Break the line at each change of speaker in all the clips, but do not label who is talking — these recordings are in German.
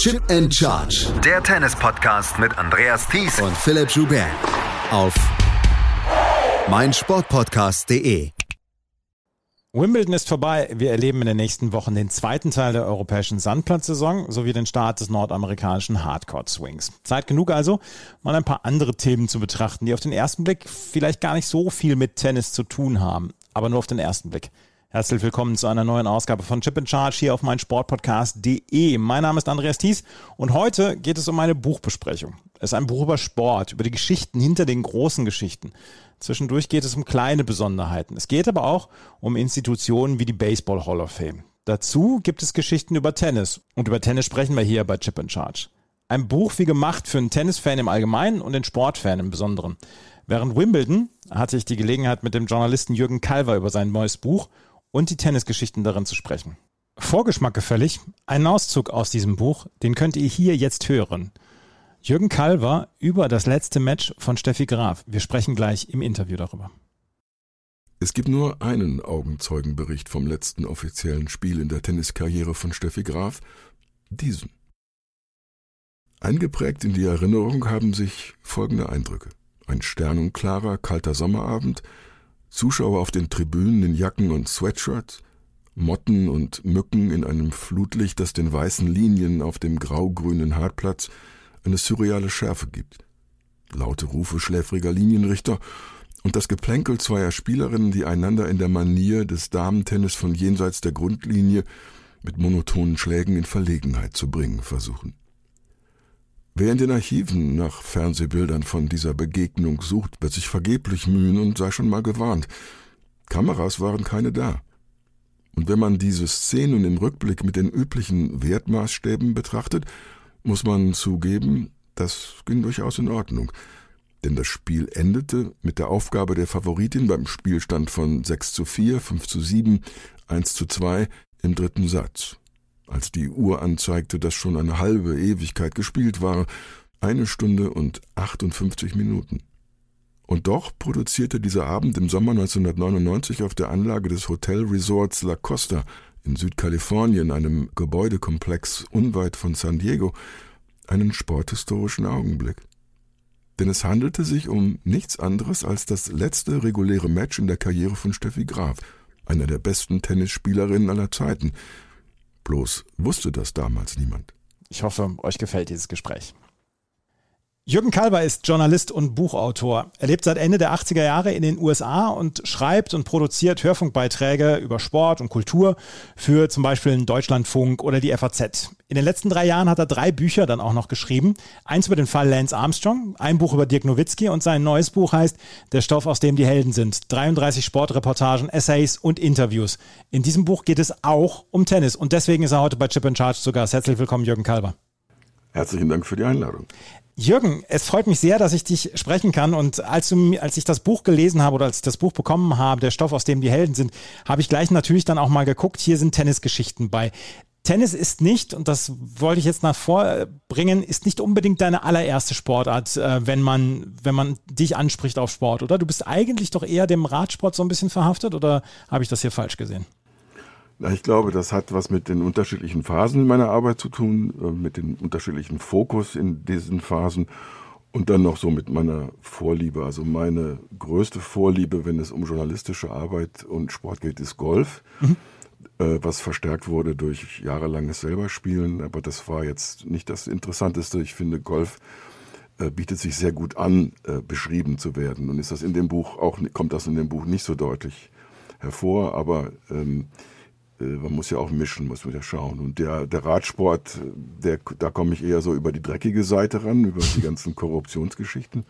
Chip and Charge.
Der Tennis-Podcast mit Andreas Thies
und Philipp Joubert. Auf meinsportpodcast.de.
Wimbledon ist vorbei. Wir erleben in den nächsten Wochen den zweiten Teil der europäischen Sandplatzsaison sowie den Start des nordamerikanischen Hardcourt-Swings. Zeit genug also, mal ein paar andere Themen zu betrachten, die auf den ersten Blick vielleicht gar nicht so viel mit Tennis zu tun haben, aber nur auf den ersten Blick. Herzlich willkommen zu einer neuen Ausgabe von Chip in Charge hier auf meinsportpodcast.de. Mein Name ist Andreas Thies und heute geht es um eine Buchbesprechung. Es ist ein Buch über Sport, über die Geschichten hinter den großen Geschichten. Zwischendurch geht es um kleine Besonderheiten. Es geht aber auch um Institutionen wie die Baseball Hall of Fame. Dazu gibt es Geschichten über Tennis. Und über Tennis sprechen wir hier bei Chip in Charge. Ein Buch wie gemacht für einen Tennisfan im Allgemeinen und den Sportfan im Besonderen. Während Wimbledon hatte ich die Gelegenheit, mit dem Journalisten Jürgen Kalver über sein neues Buch und die Tennisgeschichten darin zu sprechen. Vorgeschmack gefällig, ein Auszug aus diesem Buch, den könnt ihr hier jetzt hören. Jürgen Kalver über das letzte Match von Steffi Graf. Wir sprechen gleich im Interview darüber.
Es gibt nur einen Augenzeugenbericht vom letzten offiziellen Spiel in der Tenniskarriere von Steffi Graf, diesen. Eingeprägt in die Erinnerung haben sich folgende Eindrücke. Ein sternenklarer, kalter Sommerabend, Zuschauer auf den Tribünen in Jacken und Sweatshirts, Motten und Mücken in einem Flutlicht, das den weißen Linien auf dem graugrünen Hartplatz eine surreale Schärfe gibt. Laute Rufe schläfriger Linienrichter und das Geplänkel zweier Spielerinnen, die einander in der Manier des Damentennis von jenseits der Grundlinie mit monotonen Schlägen in Verlegenheit zu bringen versuchen. Wer in den Archiven nach Fernsehbildern von dieser Begegnung sucht, wird sich vergeblich mühen und sei schon mal gewarnt. Kameras waren keine da. Und wenn man diese Szenen im Rückblick mit den üblichen Wertmaßstäben betrachtet, muss man zugeben, das ging durchaus in Ordnung. Denn das Spiel endete mit der Aufgabe der Favoritin beim Spielstand von 6 zu 4, 5 zu 7, 1 zu 2 im dritten Satz als die Uhr anzeigte, dass schon eine halbe Ewigkeit gespielt war, eine Stunde und 58 Minuten. Und doch produzierte dieser Abend im Sommer 1999 auf der Anlage des Hotel Resorts La Costa in Südkalifornien, einem Gebäudekomplex unweit von San Diego, einen sporthistorischen Augenblick. Denn es handelte sich um nichts anderes als das letzte reguläre Match in der Karriere von Steffi Graf, einer der besten Tennisspielerinnen aller Zeiten, Bloß wusste das damals niemand.
Ich hoffe, euch gefällt dieses Gespräch. Jürgen Kalber ist Journalist und Buchautor. Er lebt seit Ende der 80er Jahre in den USA und schreibt und produziert Hörfunkbeiträge über Sport und Kultur für zum Beispiel den Deutschlandfunk oder die FAZ. In den letzten drei Jahren hat er drei Bücher dann auch noch geschrieben. Eins über den Fall Lance Armstrong, ein Buch über Dirk Nowitzki und sein neues Buch heißt Der Stoff, aus dem die Helden sind. 33 Sportreportagen, Essays und Interviews. In diesem Buch geht es auch um Tennis und deswegen ist er heute bei Chip in Charge zu Gast. Herzlich willkommen, Jürgen Kalber.
Herzlichen Dank für die Einladung.
Jürgen, es freut mich sehr, dass ich dich sprechen kann. Und als, du, als ich das Buch gelesen habe oder als ich das Buch bekommen habe, der Stoff, aus dem die Helden sind, habe ich gleich natürlich dann auch mal geguckt. Hier sind Tennisgeschichten bei. Tennis ist nicht, und das wollte ich jetzt nach vorbringen, ist nicht unbedingt deine allererste Sportart, äh, wenn man, wenn man dich anspricht auf Sport, oder? Du bist eigentlich doch eher dem Radsport so ein bisschen verhaftet, oder habe ich das hier falsch gesehen?
Na, ich glaube, das hat was mit den unterschiedlichen Phasen meiner Arbeit zu tun, äh, mit dem unterschiedlichen Fokus in diesen Phasen und dann noch so mit meiner Vorliebe. Also meine größte Vorliebe, wenn es um journalistische Arbeit und Sport geht, ist Golf. Mhm. Äh, was verstärkt wurde durch jahrelanges Selberspielen. Aber das war jetzt nicht das Interessanteste. Ich finde, Golf äh, bietet sich sehr gut an, beschrieben zu werden. Und ist das in dem Buch auch, kommt das in dem Buch nicht so deutlich hervor, aber ähm, äh, man muss ja auch mischen, muss man ja schauen. Und der, der Radsport, der, da komme ich eher so über die dreckige Seite ran, über die ganzen Korruptionsgeschichten.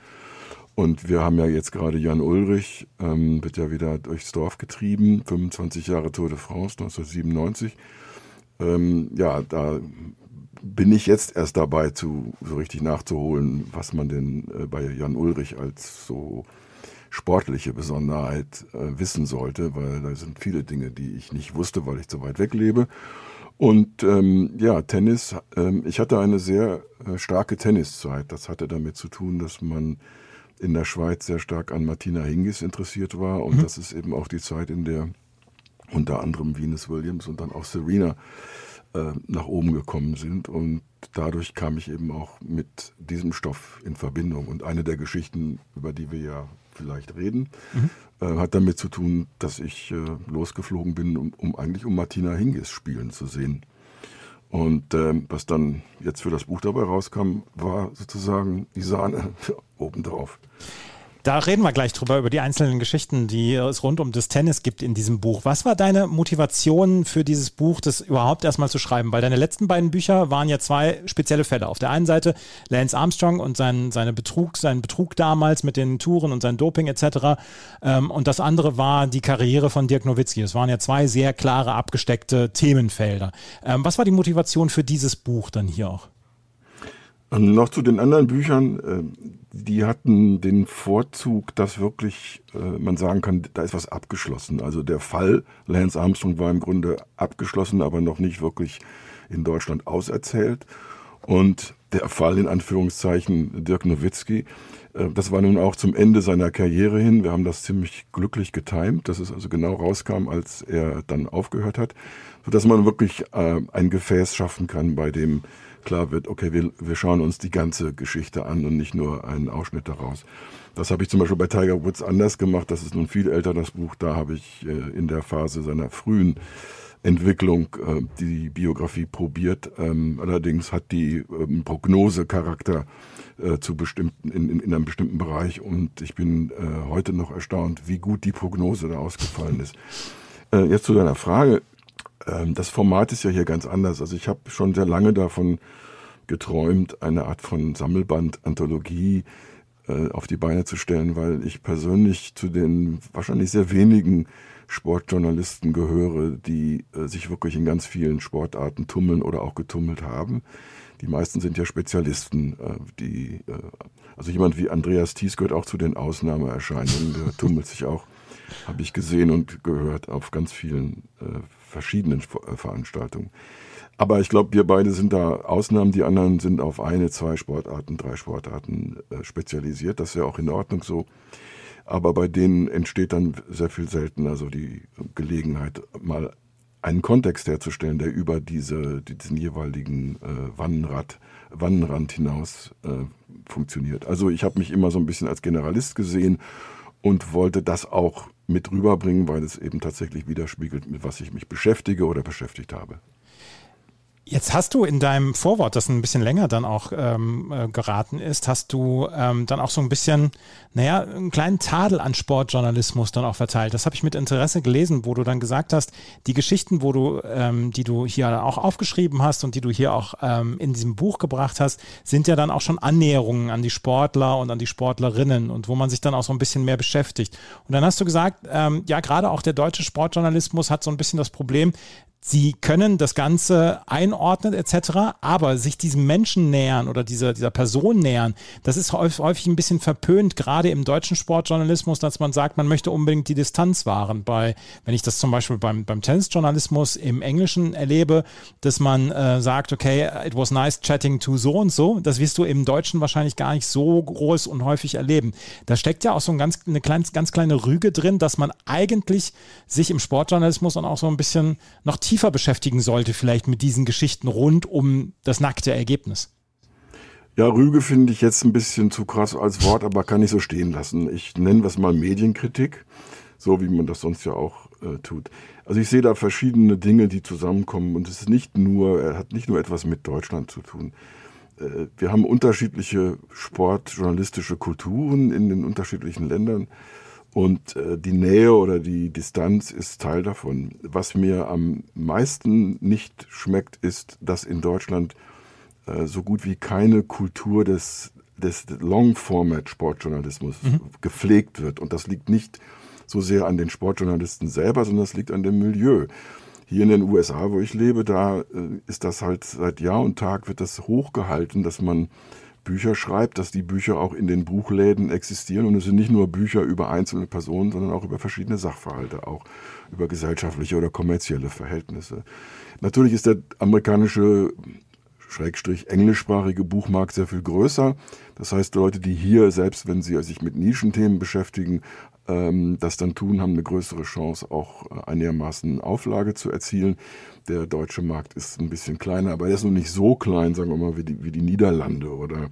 Und wir haben ja jetzt gerade Jan Ulrich, ähm, wird ja wieder durchs Dorf getrieben, 25 Jahre Tour de France, 1997. Ähm, ja, da bin ich jetzt erst dabei, zu, so richtig nachzuholen, was man denn äh, bei Jan Ulrich als so sportliche Besonderheit äh, wissen sollte, weil da sind viele Dinge, die ich nicht wusste, weil ich zu weit weg lebe. Und ähm, ja, Tennis, ähm, ich hatte eine sehr äh, starke Tenniszeit. Das hatte damit zu tun, dass man in der Schweiz sehr stark an Martina Hingis interessiert war. Und mhm. das ist eben auch die Zeit, in der unter anderem Venus Williams und dann auch Serena äh, nach oben gekommen sind. Und dadurch kam ich eben auch mit diesem Stoff in Verbindung. Und eine der Geschichten, über die wir ja vielleicht reden, mhm. äh, hat damit zu tun, dass ich äh, losgeflogen bin, um, um, eigentlich um Martina Hingis spielen zu sehen. Und ähm, was dann jetzt für das Buch dabei rauskam, war sozusagen die Sahne obendrauf.
Da reden wir gleich drüber, über die einzelnen Geschichten, die es rund um das Tennis gibt in diesem Buch. Was war deine Motivation für dieses Buch, das überhaupt erstmal zu schreiben? Weil deine letzten beiden Bücher waren ja zwei spezielle Fälle. Auf der einen Seite Lance Armstrong und sein, seine Betrug, sein Betrug damals mit den Touren und sein Doping etc. Ähm, und das andere war die Karriere von Dirk Nowitzki. Es waren ja zwei sehr klare, abgesteckte Themenfelder. Ähm, was war die Motivation für dieses Buch dann hier auch?
Und noch zu den anderen Büchern, äh, die hatten den Vorzug, dass wirklich äh, man sagen kann, da ist was abgeschlossen. Also der Fall Lance Armstrong war im Grunde abgeschlossen, aber noch nicht wirklich in Deutschland auserzählt. Und der Fall in Anführungszeichen Dirk Nowitzki, äh, das war nun auch zum Ende seiner Karriere hin. Wir haben das ziemlich glücklich getimt, dass es also genau rauskam, als er dann aufgehört hat, sodass man wirklich ein Gefäß schaffen kann, bei dem klar wird, okay, wir, wir schauen uns die ganze Geschichte an und nicht nur einen Ausschnitt daraus. Das habe ich zum Beispiel bei Tiger Woods anders gemacht. Das ist nun viel älter, das Buch. Da habe ich äh, in der Phase seiner frühen Entwicklung äh, die Biografie probiert. Ähm, allerdings hat die ähm, Prognosecharakter äh, zu bestimmten, in, in, in, einem bestimmten Bereich und ich bin heute noch erstaunt, wie gut die Prognose da ausgefallen ist. Jetzt zu deiner Frage. Ähm, das Format ist ja hier ganz anders. Also ich habe schon sehr lange davon geträumt, eine Art von Sammelband, Anthologie äh, auf die Beine zu stellen, weil ich persönlich zu den wahrscheinlich sehr wenigen Sportjournalisten gehöre, die äh, sich wirklich in ganz vielen Sportarten tummeln oder auch getummelt haben. Die meisten sind ja Spezialisten, äh, die, also jemand wie Andreas Thies gehört auch zu den Ausnahmeerscheinungen, der tummelt sich auch, habe ich gesehen und gehört, auf ganz vielen verschiedenen äh, Veranstaltungen. Aber ich glaube, wir beide sind da Ausnahmen. Die anderen sind auf eine, zwei Sportarten, drei Sportarten äh, spezialisiert. Das ist ja auch in Ordnung so. Aber bei denen entsteht dann sehr viel seltener so die Gelegenheit, mal einen Kontext herzustellen, der über diese, diesen jeweiligen äh, Wannenrad, Wannenrand hinaus äh, funktioniert. Also ich habe mich immer so ein bisschen als Generalist gesehen und wollte das auch mit rüberbringen, weil es eben tatsächlich widerspiegelt, mit was ich mich beschäftige oder beschäftigt habe.
Jetzt hast du in deinem Vorwort, das ein bisschen länger dann auch ähm, äh, geraten ist, hast du ähm, dann auch so ein bisschen, naja, einen kleinen Tadel an Sportjournalismus dann auch verteilt. Das habe ich mit Interesse gelesen, wo du dann gesagt hast, die Geschichten, wo du, ähm, die du hier auch aufgeschrieben hast und die du hier auch ähm, in diesem Buch gebracht hast, sind ja dann auch schon Annäherungen an die Sportler und an die Sportlerinnen und wo man sich dann auch so ein bisschen mehr beschäftigt. Und dann hast du gesagt, ähm, ja, gerade auch der deutsche Sportjournalismus hat so ein bisschen das Problem, Sie können das Ganze einordnen etc., aber sich diesem Menschen nähern oder dieser, dieser Person nähern, das ist häufig ein bisschen verpönt, gerade im deutschen Sportjournalismus, dass man sagt, man möchte unbedingt die Distanz wahren. Bei, wenn ich das zum Beispiel beim, beim Tennisjournalismus im Englischen erlebe, dass man äh, sagt, okay, it was nice chatting to so und so, das wirst du im Deutschen wahrscheinlich gar nicht so groß und häufig erleben. Da steckt ja auch so ein ganz, eine klein, ganz kleine Rüge drin, dass man eigentlich sich im Sportjournalismus und auch so ein bisschen noch tiefer beschäftigen sollte, vielleicht mit diesen Geschichten rund um das nackte Ergebnis.
Ja, Rüge finde ich jetzt ein bisschen zu krass als Wort, aber kann ich so stehen lassen. Ich nenne was mal Medienkritik, so wie man das sonst ja auch äh, tut. Also ich sehe da verschiedene Dinge, die zusammenkommen und es ist nicht nur, hat nicht nur etwas mit Deutschland zu tun. Äh, wir haben unterschiedliche sportjournalistische Kulturen in den unterschiedlichen Ländern. Und äh, die Nähe oder die Distanz ist Teil davon. Was mir am meisten nicht schmeckt, ist, dass in Deutschland äh, so gut wie keine Kultur des, des Long-Format-Sportjournalismus mhm. gepflegt wird. Und das liegt nicht so sehr an den Sportjournalisten selber, sondern es liegt an dem Milieu. Hier in den USA, wo ich lebe, da äh, ist das halt seit Jahr und Tag wird das hochgehalten, dass man Bücher schreibt, dass die Bücher auch in den Buchläden existieren. Und es sind nicht nur Bücher über einzelne Personen, sondern auch über verschiedene Sachverhalte, auch über gesellschaftliche oder kommerzielle Verhältnisse. Natürlich ist der amerikanische Schrägstrich englischsprachige Buchmarkt sehr viel größer. Das heißt, Leute, die hier, selbst wenn sie sich mit Nischenthemen beschäftigen, das dann tun, haben eine größere Chance, auch äh, einigermaßen Auflage zu erzielen. Der deutsche Markt ist ein bisschen kleiner, aber er ist noch nicht so klein, sagen wir mal, wie die, wie die Niederlande oder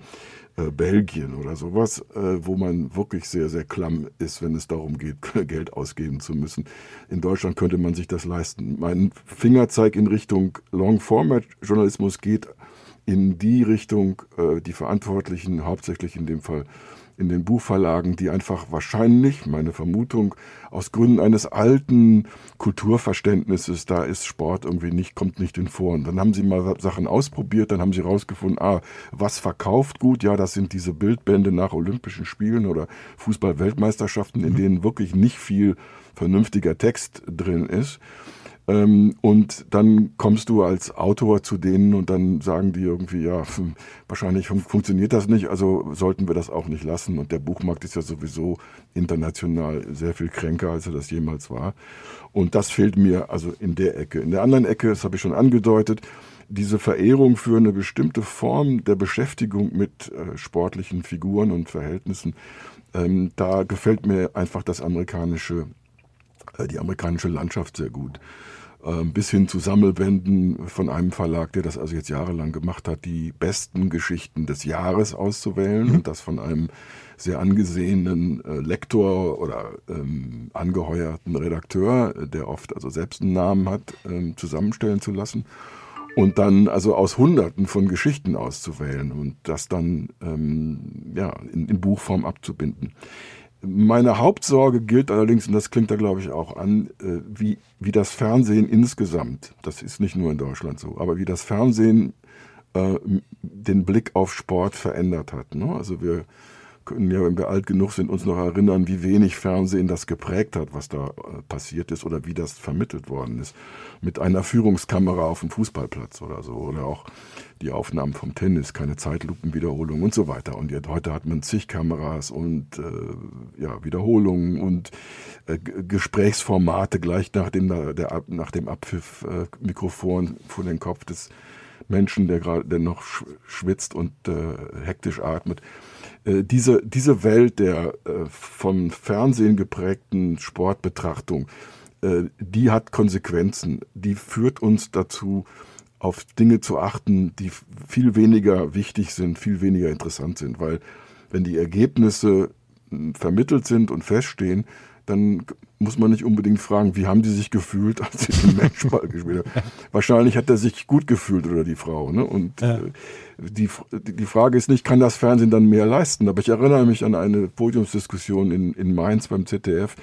äh, Belgien oder sowas, äh, wo man wirklich sehr, sehr klamm ist, wenn es darum geht, Geld ausgeben zu müssen. In Deutschland könnte man sich das leisten. Mein Fingerzeig in Richtung Long-Format-Journalismus geht in die Richtung, äh, die Verantwortlichen, hauptsächlich in dem Fall in den Buchverlagen, die einfach wahrscheinlich, meine Vermutung, aus Gründen eines alten Kulturverständnisses, da ist Sport irgendwie nicht, kommt nicht in vor. Und dann haben sie mal Sachen ausprobiert, dann haben sie rausgefunden, ah, was verkauft gut? Ja, das sind diese Bildbände nach Olympischen Spielen oder Fußball-Weltmeisterschaften, in mhm. denen wirklich nicht viel vernünftiger Text drin ist. Ähm, und dann kommst du als Autor zu denen und dann sagen die irgendwie, ja, wahrscheinlich fun funktioniert das nicht, also sollten wir das auch nicht lassen. Und der Buchmarkt ist ja sowieso international sehr viel kränker, als er das jemals war. Und das fehlt mir also in der Ecke. In der anderen Ecke, das habe ich schon angedeutet, diese Verehrung für eine bestimmte Form der Beschäftigung mit äh, sportlichen Figuren und Verhältnissen, ähm, da gefällt mir einfach das amerikanische, äh, die amerikanische Landschaft sehr gut. Ähm, bis hin zu Sammelbänden von einem Verlag, der das also jetzt jahrelang gemacht hat, die besten Geschichten des Jahres auszuwählen mhm. und das von einem sehr angesehenen äh, Lektor oder ähm, angeheuerten Redakteur, der oft also selbst einen Namen hat, ähm, zusammenstellen zu lassen und dann also aus Hunderten von Geschichten auszuwählen und das dann ähm, ja, in, in Buchform abzubinden. Meine Hauptsorge gilt allerdings, und das klingt da glaube ich auch an, äh, wie, wie das Fernsehen insgesamt, das ist nicht nur in Deutschland so, aber wie das Fernsehen äh, den Blick auf Sport verändert hat. Ne? Also wir können ja, wenn wir alt genug sind, uns noch erinnern, wie wenig Fernsehen das geprägt hat, was da äh, passiert ist oder wie das vermittelt worden ist. Mit einer Führungskamera auf dem Fußballplatz oder so. Oder auch die Aufnahmen vom Tennis, keine Zeitlupenwiederholung und so weiter. Und jetzt, heute hat man zig Kameras und äh, ja, Wiederholungen und äh, Gesprächsformate gleich nach dem, der, nach dem Abpfiff äh, Mikrofon vor den Kopf des Menschen, der gerade noch schwitzt und äh, hektisch atmet. Äh, diese, diese Welt der äh, vom Fernsehen geprägten Sportbetrachtung, äh, die hat Konsequenzen. Die führt uns dazu, auf Dinge zu achten, die viel weniger wichtig sind, viel weniger interessant sind. Weil wenn die Ergebnisse vermittelt sind und feststehen, dann muss man nicht unbedingt fragen, wie haben die sich gefühlt, als sie den Matchball gespielt haben. Wahrscheinlich hat er sich gut gefühlt oder die Frau. Ne? Und ja. äh, die, die Frage ist nicht, kann das Fernsehen dann mehr leisten? Aber ich erinnere mich an eine Podiumsdiskussion in, in Mainz beim ZDF,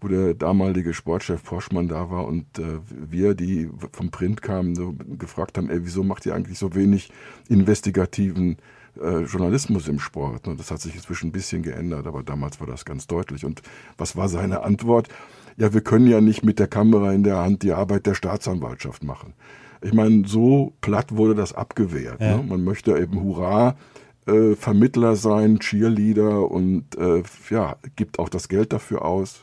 wo der damalige Sportchef Poschmann da war und äh, wir, die vom Print kamen, so gefragt haben, ey, wieso macht ihr eigentlich so wenig investigativen äh, Journalismus im Sport? Und das hat sich inzwischen ein bisschen geändert, aber damals war das ganz deutlich. Und was war seine Antwort? Ja, wir können ja nicht mit der Kamera in der Hand die Arbeit der Staatsanwaltschaft machen. Ich meine, so platt wurde das abgewehrt. Ja. Ne? Man möchte eben Hurra äh, Vermittler sein, Cheerleader und äh, ja, gibt auch das Geld dafür aus.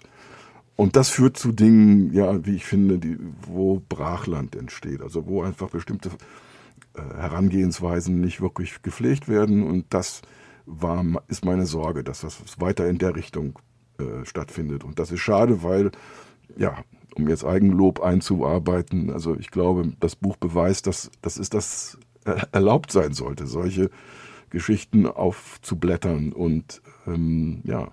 Und das führt zu Dingen, ja, wie ich finde, die, wo Brachland entsteht, also wo einfach bestimmte äh, Herangehensweisen nicht wirklich gepflegt werden. Und das war, ist meine Sorge, dass das weiter in der Richtung äh, stattfindet. Und das ist schade, weil, ja, um jetzt Eigenlob einzuarbeiten, also ich glaube, das Buch beweist, dass, dass es das erlaubt sein sollte, solche Geschichten aufzublättern und ähm, ja,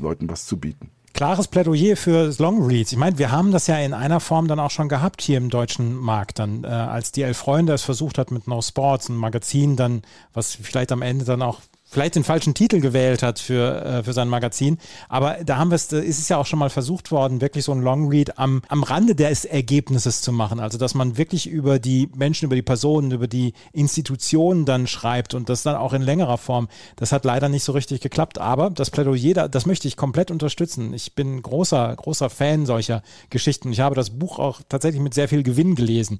Leuten was zu bieten
klares Plädoyer für Longreads. Ich meine, wir haben das ja in einer Form dann auch schon gehabt hier im deutschen Markt, dann äh, als die Elf Freunde es versucht hat mit No Sports, ein Magazin dann, was vielleicht am Ende dann auch vielleicht den falschen Titel gewählt hat für, äh, für sein Magazin. Aber da haben wir es, ist es ja auch schon mal versucht worden, wirklich so ein Longread am, am Rande des Ergebnisses zu machen. Also, dass man wirklich über die Menschen, über die Personen, über die Institutionen dann schreibt und das dann auch in längerer Form. Das hat leider nicht so richtig geklappt. Aber das Plädoyer, das möchte ich komplett unterstützen. Ich bin großer, großer Fan solcher Geschichten. Ich habe das Buch auch tatsächlich mit sehr viel Gewinn gelesen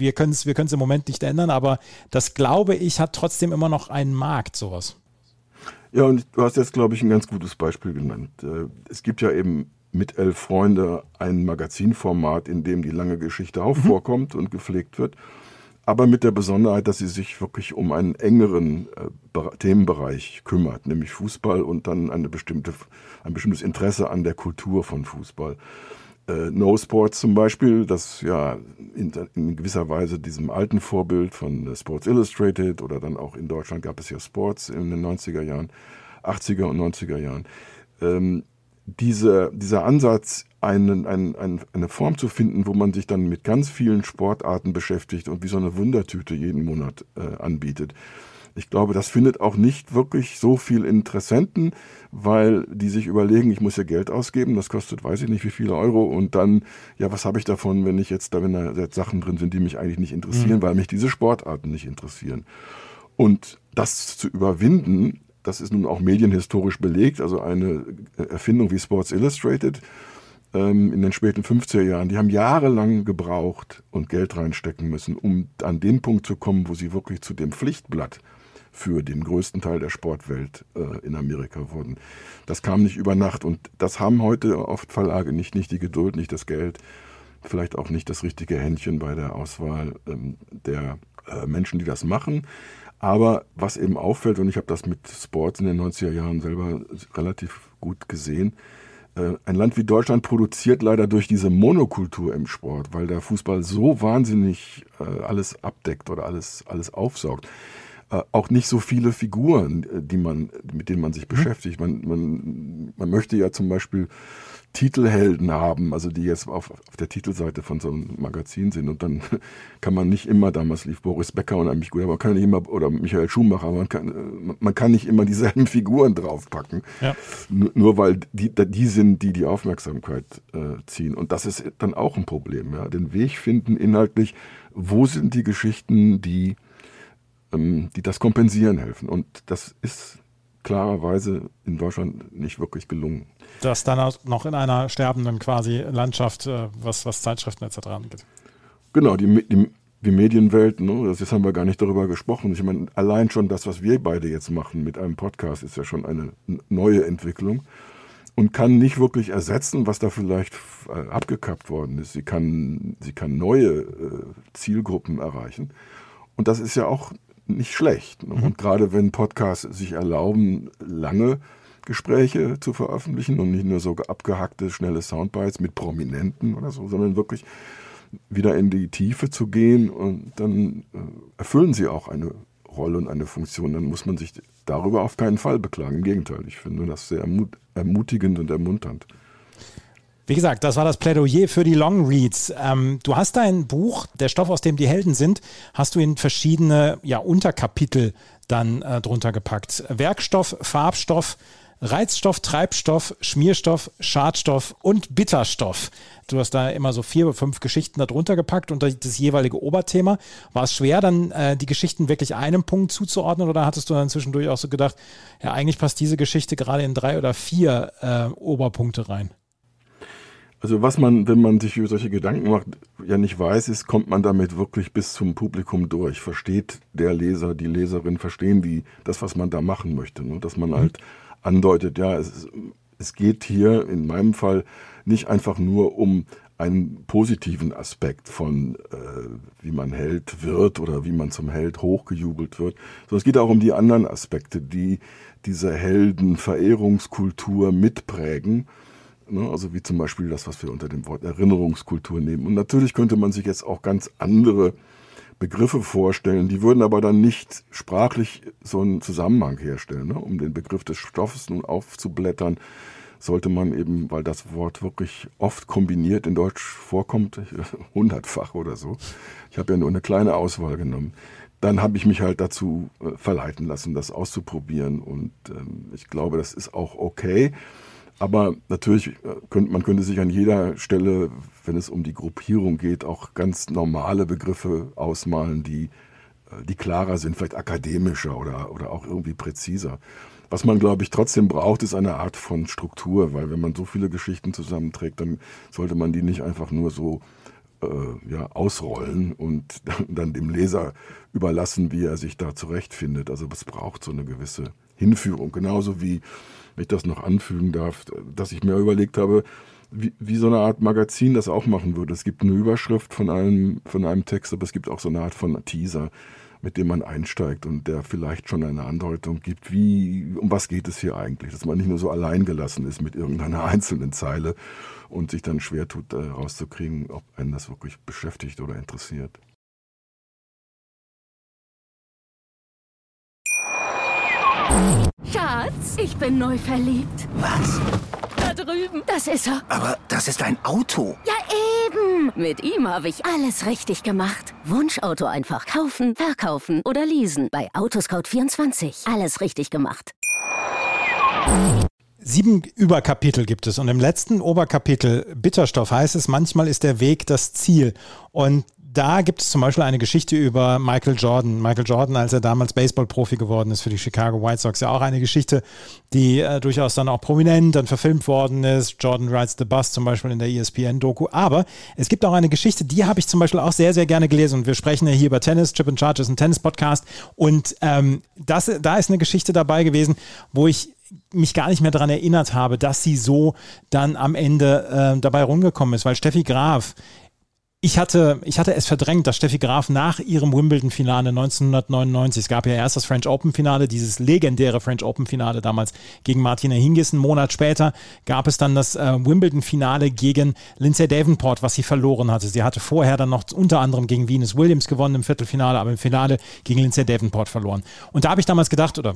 wir können es wir im Moment nicht ändern, aber das glaube ich hat trotzdem immer noch einen Markt, sowas.
Ja, und du hast jetzt, glaube ich, ein ganz gutes Beispiel genannt. Äh, es gibt ja eben mit Elf Freunde ein Magazinformat, in dem die lange Geschichte auch mhm. vorkommt und gepflegt wird. aber mit der Besonderheit, dass sie sich wirklich um einen engeren äh, Themenbereich kümmert, nämlich Fußball und dann eine bestimmte, ein bestimmtes Interesse an der Kultur von Fußball. Äh, no Sports zum Beispiel, das ja in, in, gewisser Weise diesem alten Vorbild von Sports Illustrated oder dann auch in Deutschland gab es ja Sports in den 90er Jahren, 80er und 90er Jahren. Ähm, diese, dieser Ansatz, einen, einen, einen, eine Form zu finden, wo man sich dann mit ganz vielen Sportarten beschäftigt und wie so eine Wundertüte jeden Monat äh, anbietet. Ich glaube, das findet auch nicht wirklich so viel Interessenten, weil die sich überlegen, ich muss ja Geld ausgeben, das kostet weiß ich nicht wie viele Euro und dann, ja, was habe ich davon, wenn ich jetzt da, wenn da jetzt Sachen drin sind, die mich eigentlich nicht interessieren, mhm. weil mich diese Sportarten nicht interessieren. Und das zu überwinden, das ist nun auch medienhistorisch belegt, also eine Erfindung wie Sports Illustrated ähm, in den späten 50er Jahren, die haben jahrelang gebraucht und Geld reinstecken müssen, um an den Punkt zu kommen, wo sie wirklich zu dem Pflichtblatt für den größten Teil der Sportwelt äh, in Amerika wurden. Das kam nicht über Nacht und das haben heute oft Verlage nicht, nicht die Geduld, nicht das Geld, vielleicht auch nicht das richtige Händchen bei der Auswahl ähm, der äh, Menschen, die das machen. Aber was eben auffällt, und ich habe das mit Sports in den 90er Jahren selber relativ gut gesehen, äh, ein Land wie Deutschland produziert leider durch diese Monokultur im Sport, weil der Fußball so wahnsinnig äh, alles abdeckt oder alles, alles aufsaugt. Äh, auch nicht so viele Figuren, die man, mit denen man sich mhm. beschäftigt. Man, man, man möchte ja zum Beispiel Titelhelden haben, also die jetzt auf, auf der Titelseite von so einem Magazin sind. Und dann kann man nicht immer, damals lief Boris Becker und eigentlich gut, aber man kann nicht immer, oder Michael Schumacher, man kann, man kann nicht immer dieselben Figuren draufpacken. Ja. Nur weil die, die sind, die die Aufmerksamkeit äh, ziehen. Und das ist dann auch ein Problem. Ja? Den Weg finden inhaltlich, wo sind die Geschichten, die, die das kompensieren helfen. Und das ist klarerweise in Deutschland nicht wirklich gelungen.
Das dann noch in einer sterbenden quasi Landschaft, äh, was, was Zeitschriften etc. angeht.
Genau, die, die, die Medienwelt, ne, das jetzt haben wir gar nicht darüber gesprochen. Ich meine, allein schon das, was wir beide jetzt machen mit einem Podcast, ist ja schon eine neue Entwicklung und kann nicht wirklich ersetzen, was da vielleicht äh, abgekappt worden ist. Sie kann, sie kann neue äh, Zielgruppen erreichen. Und das ist ja auch nicht schlecht. Ne? Mhm. Und gerade wenn Podcasts sich erlauben, lange Gespräche zu veröffentlichen und nicht nur so abgehackte, schnelle Soundbites mit Prominenten oder so, sondern wirklich wieder in die Tiefe zu gehen und dann äh, erfüllen sie auch eine Rolle und eine Funktion. Dann muss man sich darüber auf keinen Fall beklagen. Im Gegenteil, ich finde das sehr ermut ermutigend und ermunternd.
Wie gesagt, das war das Plädoyer für die Long Reads. Ähm, du hast dein Buch, der Stoff, aus dem die Helden sind, hast du in verschiedene ja, Unterkapitel dann äh, drunter gepackt. Werkstoff, Farbstoff, Reizstoff, Treibstoff, Schmierstoff, Schadstoff und Bitterstoff. Du hast da immer so vier oder fünf Geschichten darunter gepackt und das jeweilige Oberthema. War es schwer, dann äh, die Geschichten wirklich einem Punkt zuzuordnen oder hattest du dann zwischendurch auch so gedacht, ja, eigentlich passt diese Geschichte gerade in drei oder vier äh, Oberpunkte rein?
Also was man, wenn man sich über solche Gedanken macht, ja nicht weiß, ist, kommt man damit wirklich bis zum Publikum durch? Versteht der Leser, die Leserin, verstehen die das, was man da machen möchte? Ne? Dass man mhm. halt andeutet, ja, es, es geht hier in meinem Fall nicht einfach nur um einen positiven Aspekt von, äh, wie man Held wird oder wie man zum Held hochgejubelt wird, sondern es geht auch um die anderen Aspekte, die diese Heldenverehrungskultur mitprägen? Also wie zum Beispiel das, was wir unter dem Wort Erinnerungskultur nehmen. Und natürlich könnte man sich jetzt auch ganz andere Begriffe vorstellen, die würden aber dann nicht sprachlich so einen Zusammenhang herstellen. Ne? Um den Begriff des Stoffes nun aufzublättern, sollte man eben, weil das Wort wirklich oft kombiniert in Deutsch vorkommt, hundertfach oder so. Ich habe ja nur eine kleine Auswahl genommen. Dann habe ich mich halt dazu äh, verleiten lassen, das auszuprobieren. Und ähm, ich glaube, das ist auch okay. Aber natürlich, äh, könnte, man könnte sich an jeder Stelle, wenn es um die Gruppierung geht, auch ganz normale Begriffe ausmalen, die, äh, die klarer sind, vielleicht akademischer oder, oder auch irgendwie präziser. Was man, glaube ich, trotzdem braucht, ist eine Art von Struktur, weil wenn man so viele Geschichten zusammenträgt, dann sollte man die nicht einfach nur so äh, ja, ausrollen und dann dem Leser überlassen, wie er sich da zurechtfindet. Also es braucht so eine gewisse Hinführung, genauso wie wenn ich das noch anfügen darf, dass ich mir überlegt habe, wie, wie so eine Art Magazin das auch machen würde. Es gibt eine Überschrift von einem, von einem Text, aber es gibt auch so eine Art von Teaser, mit dem man einsteigt und der vielleicht schon eine Andeutung gibt, wie, um was geht es hier eigentlich, dass man nicht nur so allein gelassen ist mit irgendeiner einzelnen Zeile und sich dann schwer tut, äh, rauszukriegen, ob einen das wirklich beschäftigt oder interessiert.
Schatz, ich bin neu verliebt.
Was?
Da drüben. Das ist er.
Aber das ist ein Auto.
Ja, eben. Mit ihm habe ich alles richtig gemacht. Wunschauto einfach kaufen, verkaufen oder leasen. Bei Autoscout24. Alles richtig gemacht.
Sieben Überkapitel gibt es und im letzten Oberkapitel Bitterstoff heißt es, manchmal ist der Weg das Ziel. Und da gibt es zum Beispiel eine Geschichte über Michael Jordan. Michael Jordan, als er damals Baseballprofi geworden ist für die Chicago White Sox, ja auch eine Geschichte, die äh, durchaus dann auch prominent dann verfilmt worden ist. Jordan Rides the Bus zum Beispiel in der ESPN-Doku. Aber es gibt auch eine Geschichte, die habe ich zum Beispiel auch sehr, sehr gerne gelesen. Und wir sprechen ja hier über Tennis. Chip and Charge ist ein Tennis-Podcast. Und ähm, das, da ist eine Geschichte dabei gewesen, wo ich mich gar nicht mehr daran erinnert habe, dass sie so dann am Ende äh, dabei rumgekommen ist, weil Steffi Graf ich hatte, ich hatte es verdrängt, dass Steffi Graf nach ihrem Wimbledon-Finale 1999, es gab ja erst das French Open-Finale, dieses legendäre French Open-Finale damals gegen Martina Hingis. Einen Monat später gab es dann das äh, Wimbledon-Finale gegen Lindsay Davenport, was sie verloren hatte. Sie hatte vorher dann noch unter anderem gegen Venus Williams gewonnen im Viertelfinale, aber im Finale gegen Lindsay Davenport verloren. Und da habe ich damals gedacht, oder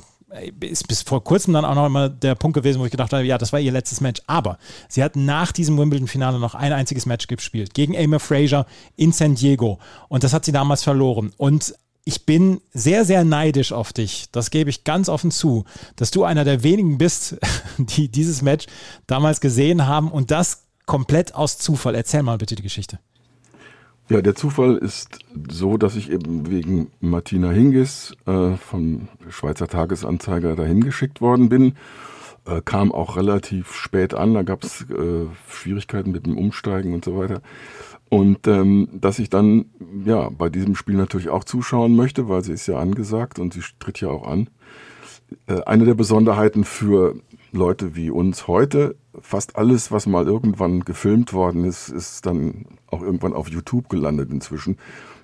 ist bis vor kurzem dann auch noch immer der Punkt gewesen, wo ich gedacht habe, ja, das war ihr letztes Match. Aber sie hat nach diesem Wimbledon-Finale noch ein einziges Match gespielt gegen Amy Fraser in San Diego. Und das hat sie damals verloren. Und ich bin sehr, sehr neidisch auf dich. Das gebe ich ganz offen zu, dass du einer der wenigen bist, die dieses Match damals gesehen haben und das komplett aus Zufall. Erzähl mal bitte die Geschichte.
Ja, der Zufall ist so, dass ich eben wegen Martina Hingis äh, vom Schweizer Tagesanzeiger dahin geschickt worden bin. Äh, kam auch relativ spät an, da gab es äh, Schwierigkeiten mit dem Umsteigen und so weiter. Und ähm, dass ich dann ja bei diesem Spiel natürlich auch zuschauen möchte, weil sie ist ja angesagt und sie tritt ja auch an. Äh, eine der Besonderheiten für Leute wie uns heute, fast alles, was mal irgendwann gefilmt worden ist, ist dann auch irgendwann auf YouTube gelandet inzwischen.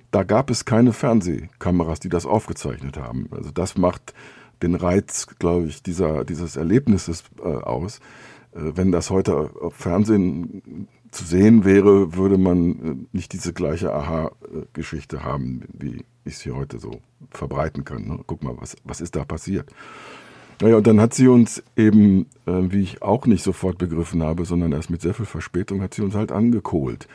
Da gab es keine Fernsehkameras, die das aufgezeichnet haben. Also das macht den Reiz, glaube ich, dieser, dieses Erlebnisses äh, aus. Äh, wenn das heute auf Fernsehen zu sehen wäre, würde man äh, nicht diese gleiche Aha-Geschichte haben, wie ich sie heute so verbreiten kann. Ne? Guck mal, was, was ist da passiert? Naja, und dann hat sie uns eben, äh, wie ich auch nicht sofort begriffen habe, sondern erst mit sehr viel Verspätung, hat sie uns halt angekohlt.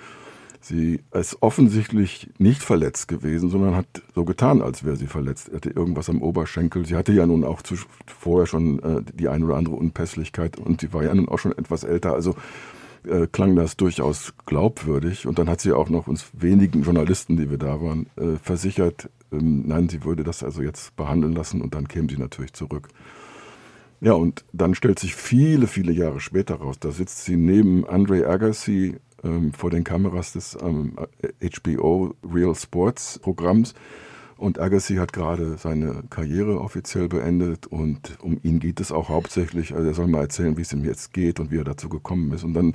Sie ist offensichtlich nicht verletzt gewesen, sondern hat so getan, als wäre sie verletzt. Er hatte irgendwas am Oberschenkel. Sie hatte ja nun auch zu, vorher schon äh, die eine oder andere Unpässlichkeit und sie war ja nun auch schon etwas älter. Also äh, klang das durchaus glaubwürdig. Und dann hat sie auch noch uns wenigen Journalisten, die wir da waren, äh, versichert, ähm, nein, sie würde das also jetzt behandeln lassen und dann käme sie natürlich zurück. Ja, und dann stellt sich viele, viele Jahre später raus, da sitzt sie neben Andre Agassi ähm, vor den Kameras des ähm, HBO Real Sports Programms. Und Agassi hat gerade seine Karriere offiziell beendet und um ihn geht es auch hauptsächlich. Also er soll mal erzählen, wie es ihm jetzt geht und wie er dazu gekommen ist. Und dann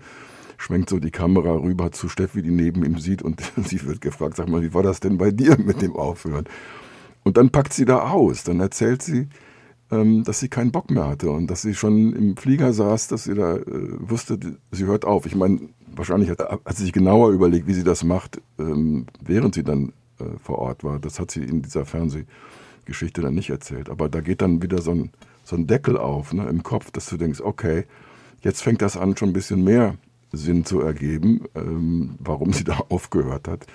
schwenkt so die Kamera rüber zu Steffi, die neben ihm sieht und sie wird gefragt, sag mal, wie war das denn bei dir mit dem Aufhören? Und dann packt sie da aus, dann erzählt sie, dass sie keinen Bock mehr hatte und dass sie schon im Flieger saß, dass sie da äh, wusste, sie hört auf. Ich meine, wahrscheinlich hat, hat, sie sich genauer überlegt, wie sie das macht, ähm, während sie dann äh, vor Ort war. Das hat sie in dieser Fernsehgeschichte dann nicht erzählt. Aber da geht dann wieder so ein, so ein Deckel auf ne, im Kopf, dass du denkst, okay, jetzt fängt das an, schon ein bisschen mehr Sinn zu ergeben, ähm, warum sie da aufgehört hat.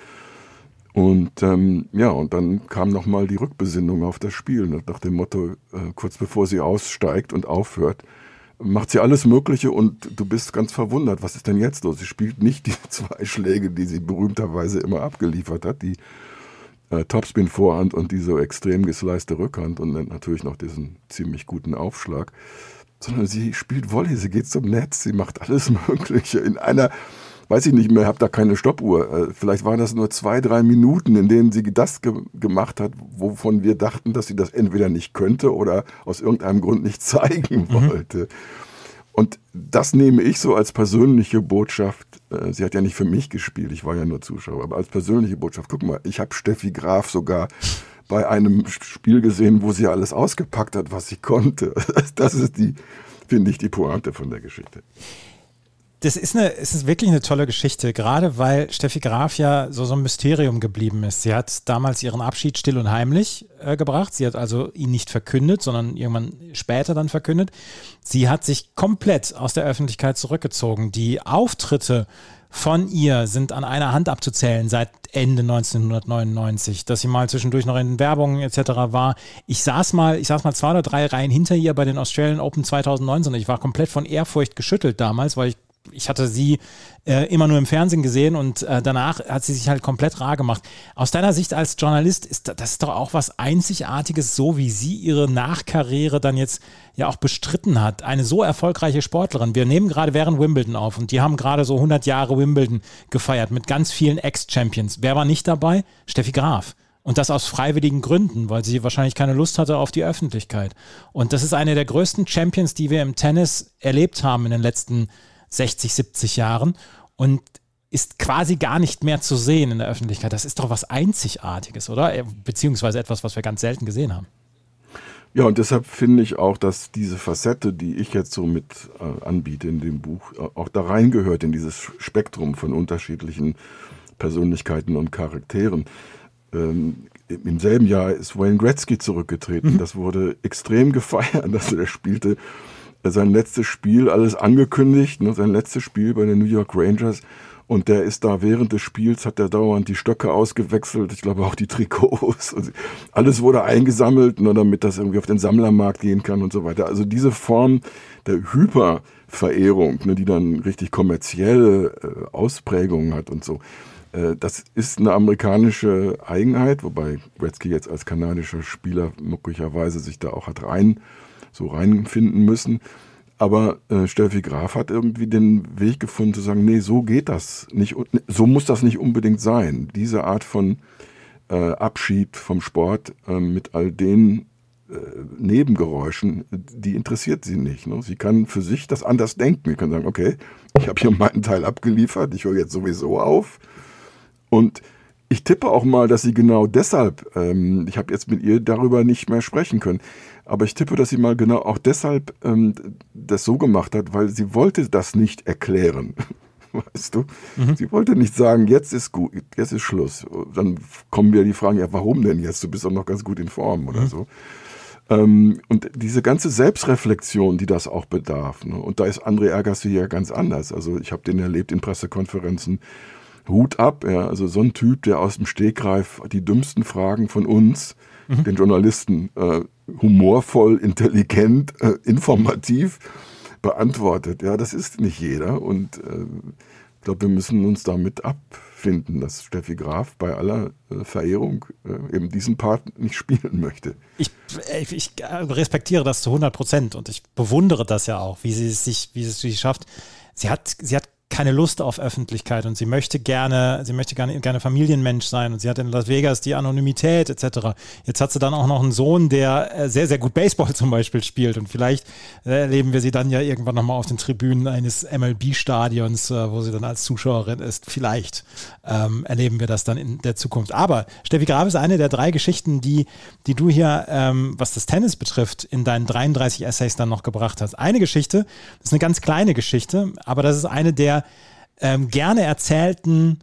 Und ähm, ja, und dann kam nochmal die Rückbesinnung auf das Spiel, ne, nach dem Motto, äh, kurz bevor sie aussteigt und aufhört, macht sie alles Mögliche und du bist ganz verwundert, was ist denn jetzt los? Sie spielt nicht die zwei Schläge, die sie berühmterweise immer abgeliefert hat, die äh, Topspin-Vorhand und diese extrem gesleiste Rückhand und natürlich noch diesen ziemlich guten Aufschlag, sondern sie spielt Volley, sie geht zum Netz, sie macht alles Mögliche in einer weiß ich nicht mehr, habe da keine Stoppuhr. Äh, vielleicht waren das nur zwei, drei Minuten, in denen sie das ge gemacht hat, wovon wir dachten, dass sie das entweder nicht könnte oder aus irgendeinem Grund nicht zeigen mhm. wollte. Und das nehme ich so als persönliche Botschaft. Äh, sie hat ja nicht für mich gespielt, ich war ja nur Zuschauer, aber als persönliche Botschaft. Guck mal, ich habe Steffi Graf sogar bei einem Spiel gesehen, wo sie alles ausgepackt hat, was sie konnte. Das ist die, finde ich, die Pointe von der Geschichte
das ist, eine, es ist wirklich eine tolle Geschichte, gerade weil Steffi Graf ja so, so ein Mysterium geblieben ist. Sie hat damals ihren Abschied still und heimlich äh, gebracht. Sie hat also ihn nicht verkündet, sondern irgendwann später dann verkündet. Sie hat sich komplett aus der Öffentlichkeit zurückgezogen. Die Auftritte von ihr sind an einer Hand abzuzählen seit Ende 1999, dass sie mal zwischendurch noch in Werbung etc. war. Ich saß mal, ich saß mal zwei oder drei Reihen hinter ihr bei den Australian Open 2019 und ich war komplett von Ehrfurcht geschüttelt damals, weil ich ich hatte sie äh, immer nur im Fernsehen gesehen und äh, danach hat sie sich halt komplett rar gemacht. Aus deiner Sicht als Journalist ist das ist doch auch was Einzigartiges, so wie sie ihre Nachkarriere dann jetzt ja auch bestritten hat. Eine so erfolgreiche Sportlerin. Wir nehmen gerade während Wimbledon auf und die haben gerade so 100 Jahre Wimbledon gefeiert mit ganz vielen Ex-Champions. Wer war nicht dabei? Steffi Graf. Und das aus freiwilligen Gründen, weil sie wahrscheinlich keine Lust hatte auf die Öffentlichkeit. Und das ist eine der größten Champions, die wir im Tennis erlebt haben in den letzten Jahren 60, 70 Jahren und ist quasi gar nicht mehr zu sehen in der Öffentlichkeit. Das ist doch was Einzigartiges, oder? Äh, beziehungsweise etwas, was wir ganz selten gesehen haben.
Ja, und deshalb finde ich auch, dass diese Facette, die ich jetzt so mit äh, anbiete in dem Buch, äh, auch da reingehört in dieses Spektrum von unterschiedlichen Persönlichkeiten und Charakteren. Ähm, Im selben Jahr ist Wayne Gretzky zurückgetreten. Mhm. Das wurde extrem gefeiert. Also er spielte sein letztes Spiel, alles angekündigt, ne, sein letztes Spiel bei den New York Rangers. Und der ist da während des Spiels, hat er dauernd die Stöcke ausgewechselt, ich glaube auch die Trikots. Alles wurde eingesammelt, nur damit das irgendwie auf den Sammlermarkt gehen kann und so weiter. Also diese Form der Hyperverehrung, ne, die dann richtig kommerzielle äh, Ausprägungen hat und so, äh, das ist eine amerikanische Eigenheit, wobei Gretzky jetzt als kanadischer Spieler möglicherweise sich da auch hat rein so reinfinden müssen. Aber äh, Steffi Graf hat irgendwie den Weg gefunden zu sagen, nee, so geht das nicht, so muss das nicht unbedingt sein. Diese Art von äh, Abschied vom Sport äh, mit all den äh, Nebengeräuschen, die interessiert sie nicht. Ne? Sie kann für sich das anders denken. Sie kann sagen, okay, ich habe hier meinen Teil abgeliefert, ich höre jetzt sowieso auf. Und ich tippe auch mal, dass sie genau deshalb, ähm, ich habe jetzt mit ihr darüber nicht mehr sprechen können, aber ich tippe, dass sie mal genau auch deshalb ähm, das so gemacht hat, weil sie wollte das nicht erklären. Weißt du? Mhm. Sie wollte nicht sagen, jetzt ist gut, jetzt ist Schluss. Dann kommen wieder die Fragen, ja, warum denn jetzt? Du bist doch noch ganz gut in Form oder mhm. so. Ähm, und diese ganze Selbstreflexion, die das auch bedarf. Ne? Und da ist André Agassi ja ganz anders. Also ich habe den erlebt in Pressekonferenzen. Hut ab, ja. Also so ein Typ, der aus dem Stegreif die dümmsten Fragen von uns, mhm. den Journalisten, äh, humorvoll, intelligent, äh, informativ beantwortet. Ja, das ist nicht jeder und äh, ich glaube, wir müssen uns damit abfinden, dass Steffi Graf bei aller äh, Verehrung äh, eben diesen Part nicht spielen möchte.
Ich, äh, ich, respektiere das zu 100 Prozent und ich bewundere das ja auch, wie sie es sich, wie sie es schafft. Sie hat, sie hat keine Lust auf Öffentlichkeit und sie möchte gerne, sie möchte gerne, gerne Familienmensch sein und sie hat in Las Vegas die Anonymität etc. Jetzt hat sie dann auch noch einen Sohn, der äh, sehr, sehr gut Baseball zum Beispiel spielt und vielleicht äh, erleben wir sie dann ja irgendwann nochmal auf den Tribünen eines MLB-Stadions, äh, wo sie dann als Zuschauerin ist. Vielleicht ähm, erleben wir das dann in der Zukunft. Aber Steffi Graf ist eine der drei Geschichten, die, die du hier, ähm, was das Tennis betrifft, in deinen 33 Essays dann noch gebracht hast. Eine Geschichte, ist eine ganz kleine Geschichte, aber das ist eine der ähm, gerne erzählten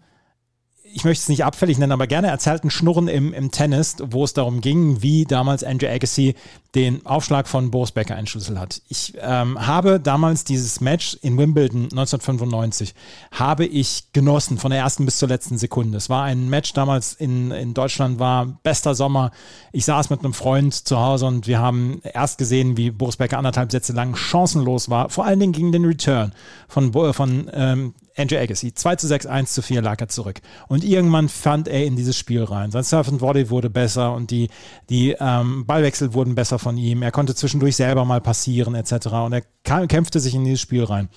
ich möchte es nicht abfällig nennen, aber gerne erzählten Schnurren im, im Tennis, wo es darum ging, wie damals Andrew Agassi den Aufschlag von Boris Becker entschlüsselt hat. Ich ähm, habe damals dieses Match in Wimbledon 1995 habe ich genossen von der ersten bis zur letzten Sekunde. Es war ein Match damals in, in Deutschland, war bester Sommer. Ich saß mit einem Freund zu Hause und wir haben erst gesehen, wie Boris Becker anderthalb Sätze lang chancenlos war, vor allen Dingen gegen den Return von, von ähm, Andrew Agassi. 2 zu 6, 1 zu 4 lag er zurück. Und irgendwann fand er in dieses Spiel rein. Sein Surf and Volley wurde besser und die, die ähm, Ballwechsel wurden besser von ihm. Er konnte zwischendurch selber mal passieren etc. Und er kämpfte sich in dieses Spiel rein.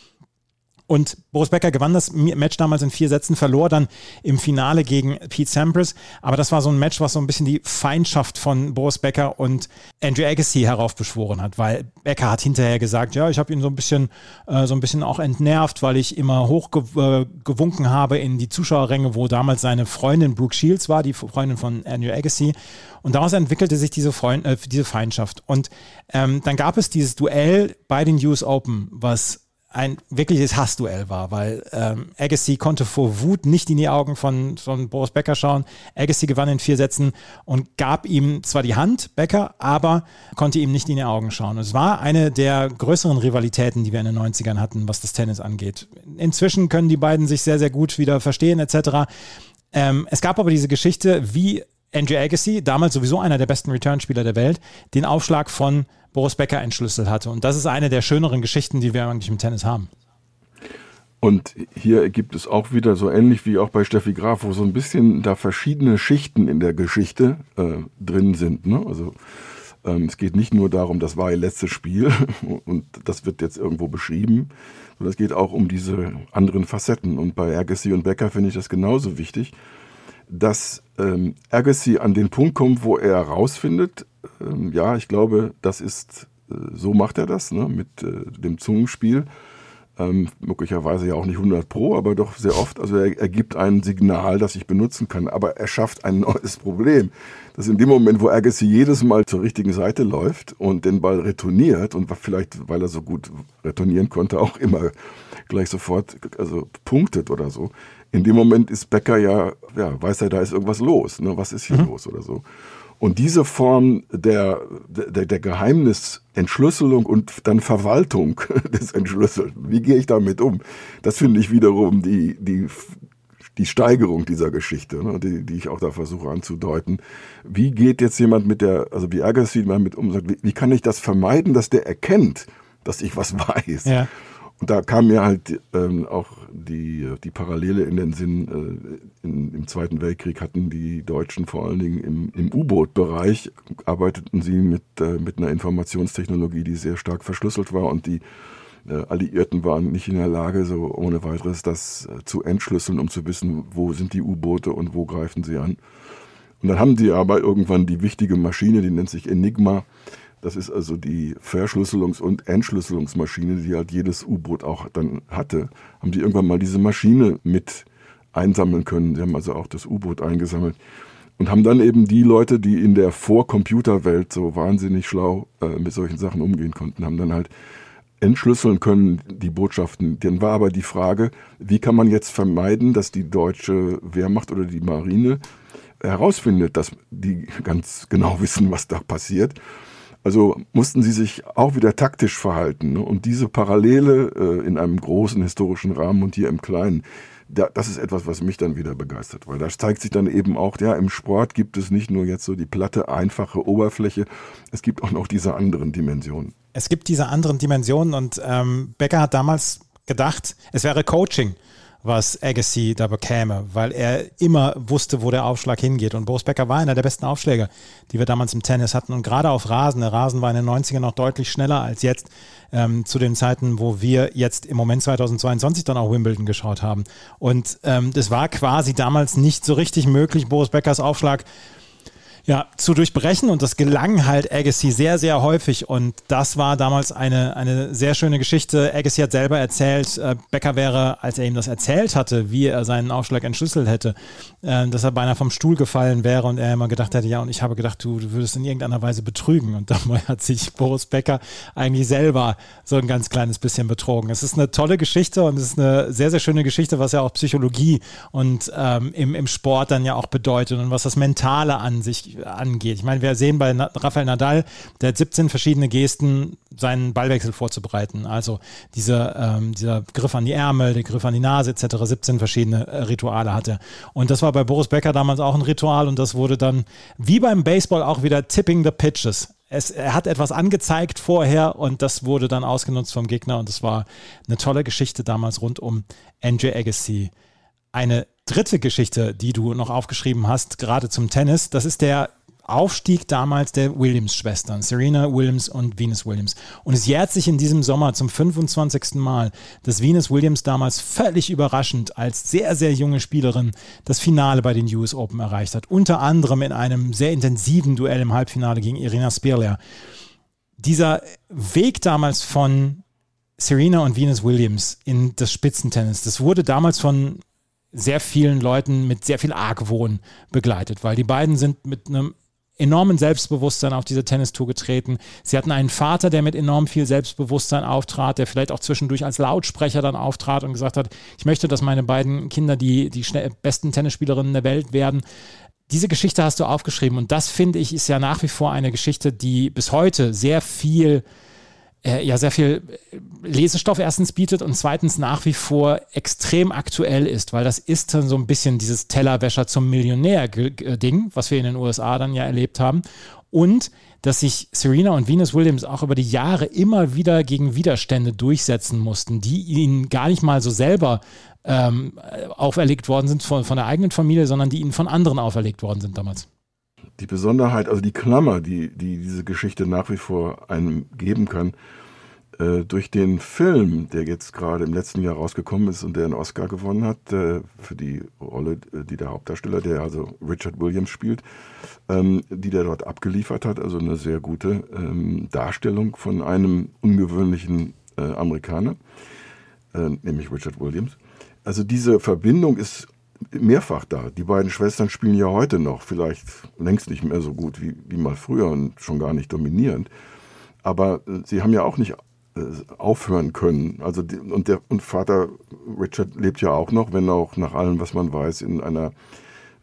Und Boris Becker gewann das Match damals in vier Sätzen, verlor dann im Finale gegen Pete Sampras. Aber das war so ein Match, was so ein bisschen die Feindschaft von Boris Becker und Andrew Agassi heraufbeschworen hat, weil Becker hat hinterher gesagt, ja, ich habe ihn so ein bisschen, äh, so ein bisschen auch entnervt, weil ich immer hochgewunken äh, habe in die Zuschauerränge, wo damals seine Freundin Brooke Shields war, die Freundin von Andrew Agassi. Und daraus entwickelte sich diese, Freund, äh, diese Feindschaft. Und ähm, dann gab es dieses Duell bei den US Open, was ein wirkliches Hassduell war, weil ähm, Agassi konnte vor Wut nicht in die Augen von, von Boris Becker schauen. Agassi gewann in vier Sätzen und gab ihm zwar die Hand, Becker, aber konnte ihm nicht in die Augen schauen. Es war eine der größeren Rivalitäten, die wir in den 90ern hatten, was das Tennis angeht. Inzwischen können die beiden sich sehr, sehr gut wieder verstehen etc. Ähm, es gab aber diese Geschichte, wie Andrew Agassi, damals sowieso einer der besten Returnspieler der Welt, den Aufschlag von Boris Becker entschlüsselt hatte. Und das ist eine der schöneren Geschichten, die wir eigentlich im Tennis haben.
Und hier gibt es auch wieder so ähnlich wie auch bei Steffi Graf, wo so ein bisschen da verschiedene Schichten in der Geschichte äh, drin sind. Ne? Also ähm, es geht nicht nur darum, das war ihr letztes Spiel und das wird jetzt irgendwo beschrieben, sondern es geht auch um diese anderen Facetten. Und bei Agassi und Becker finde ich das genauso wichtig, dass ähm, Agassi an den Punkt kommt, wo er herausfindet, ähm, ja, ich glaube, das ist, äh, so macht er das, ne, mit äh, dem Zungenspiel. Ähm, möglicherweise ja auch nicht 100 Pro, aber doch sehr oft. Also er, er gibt ein Signal, das ich benutzen kann, aber er schafft ein neues Problem. Dass in dem Moment, wo Agassi jedes Mal zur richtigen Seite läuft und den Ball retourniert und vielleicht, weil er so gut retournieren konnte, auch immer gleich sofort also punktet oder so. In dem Moment ist Becker ja, ja, weiß er, da ist irgendwas los. Ne? Was ist hier mhm. los oder so? Und diese Form der, der, der Geheimnisentschlüsselung und dann Verwaltung des Entschlüsseln, wie gehe ich damit um? Das finde ich wiederum die, die, die Steigerung dieser Geschichte, ne, die, die ich auch da versuche anzudeuten. Wie geht jetzt jemand mit der, also wie Agassi mit um, sagt, wie, wie kann ich das vermeiden, dass der erkennt, dass ich was weiß? Ja. Und da kam mir halt ähm, auch die, die Parallele in den Sinn, äh, in, im Zweiten Weltkrieg hatten die Deutschen vor allen Dingen im, im U-Boot-Bereich, arbeiteten sie mit, äh, mit einer Informationstechnologie, die sehr stark verschlüsselt war und die äh, Alliierten waren nicht in der Lage, so ohne weiteres das äh, zu entschlüsseln, um zu wissen, wo sind die U-Boote und wo greifen sie an. Und dann haben die aber irgendwann die wichtige Maschine, die nennt sich Enigma, das ist also die Verschlüsselungs- und Entschlüsselungsmaschine, die halt jedes U-Boot auch dann hatte. Haben die irgendwann mal diese Maschine mit einsammeln können. Sie haben also auch das U-Boot eingesammelt und haben dann eben die Leute, die in der Vor-Computer-Welt so wahnsinnig schlau äh, mit solchen Sachen umgehen konnten, haben dann halt entschlüsseln können, die Botschaften. Dann war aber die Frage, wie kann man jetzt vermeiden, dass die deutsche Wehrmacht oder die Marine herausfindet, dass die ganz genau wissen, was da passiert. Also mussten sie sich auch wieder taktisch verhalten. Ne? Und diese Parallele äh, in einem großen historischen Rahmen und hier im kleinen, da, das ist etwas, was mich dann wieder begeistert, weil das zeigt sich dann eben auch, ja, im Sport gibt es nicht nur jetzt so die platte, einfache Oberfläche, es gibt auch noch diese anderen Dimensionen.
Es gibt diese anderen Dimensionen und ähm, Becker hat damals gedacht, es wäre Coaching was Agassi da bekäme, weil er immer wusste, wo der Aufschlag hingeht. Und Boris Becker war einer der besten Aufschläger, die wir damals im Tennis hatten. Und gerade auf Rasen, der Rasen war in den 90ern noch deutlich schneller als jetzt, ähm, zu den Zeiten, wo wir jetzt im Moment 2022 dann auch Wimbledon geschaut haben. Und ähm, das war quasi damals nicht so richtig möglich, Boris Beckers Aufschlag ja, zu durchbrechen und das gelang halt Agassi sehr, sehr häufig und das war damals eine, eine sehr schöne Geschichte. Agassi hat selber erzählt, äh, Becker wäre, als er ihm das erzählt hatte, wie er seinen Aufschlag entschlüsselt hätte, äh, dass er beinahe vom Stuhl gefallen wäre und er immer gedacht hätte, ja, und ich habe gedacht, du, du würdest in irgendeiner Weise betrügen und dabei hat sich Boris Becker eigentlich selber so ein ganz kleines bisschen betrogen. Es ist eine tolle Geschichte und es ist eine sehr, sehr schöne Geschichte, was ja auch Psychologie und ähm, im, im Sport dann ja auch bedeutet und was das Mentale an sich angeht. Ich meine, wir sehen bei Rafael Nadal, der hat 17 verschiedene Gesten, seinen Ballwechsel vorzubereiten. Also diese, ähm, dieser Griff an die Ärmel, der Griff an die Nase etc., 17 verschiedene äh, Rituale hatte. Und das war bei Boris Becker damals auch ein Ritual und das wurde dann wie beim Baseball auch wieder Tipping the Pitches. Es, er hat etwas angezeigt vorher und das wurde dann ausgenutzt vom Gegner und es war eine tolle Geschichte damals rund um Andrew Agassi. Eine dritte Geschichte, die du noch aufgeschrieben hast, gerade zum Tennis, das ist der Aufstieg damals der Williams-Schwestern, Serena Williams und Venus Williams. Und es jährt sich in diesem Sommer zum 25. Mal, dass Venus Williams damals völlig überraschend als sehr, sehr junge Spielerin das Finale bei den US Open erreicht hat. Unter anderem in einem sehr intensiven Duell im Halbfinale gegen Irina Spirler. Dieser Weg damals von Serena und Venus Williams in das Spitzentennis, das wurde damals von sehr vielen Leuten mit sehr viel Argwohn begleitet, weil die beiden sind mit einem enormen Selbstbewusstsein auf diese Tennistour getreten. Sie hatten einen Vater, der mit enorm viel Selbstbewusstsein auftrat, der vielleicht auch zwischendurch als Lautsprecher dann auftrat und gesagt hat, ich möchte, dass meine beiden Kinder die, die besten Tennisspielerinnen der Welt werden. Diese Geschichte hast du aufgeschrieben und das finde ich ist ja nach wie vor eine Geschichte, die bis heute sehr viel äh, ja sehr viel äh, Lesestoff erstens bietet und zweitens nach wie vor extrem aktuell ist, weil das ist dann so ein bisschen dieses Tellerwäscher zum Millionär-Ding, was wir in den USA dann ja erlebt haben. Und dass sich Serena und Venus Williams auch über die Jahre immer wieder gegen Widerstände durchsetzen mussten, die ihnen gar nicht mal so selber ähm, auferlegt worden sind von, von der eigenen Familie, sondern die ihnen von anderen auferlegt worden sind damals
die Besonderheit, also die Klammer, die, die diese Geschichte nach wie vor einem geben kann, äh, durch den Film, der jetzt gerade im letzten Jahr rausgekommen ist und der einen Oscar gewonnen hat, äh, für die Rolle, äh, die der Hauptdarsteller, der also Richard Williams spielt, ähm, die der dort abgeliefert hat, also eine sehr gute ähm, Darstellung von einem ungewöhnlichen äh, Amerikaner, äh, nämlich Richard Williams. Also diese Verbindung ist mehrfach da. Die beiden Schwestern spielen ja heute noch, vielleicht längst nicht mehr so gut wie, wie mal früher und schon gar nicht dominierend. Aber äh, sie haben ja auch nicht äh, aufhören können. Also die, und der und Vater Richard lebt ja auch noch, wenn auch nach allem, was man weiß, in einer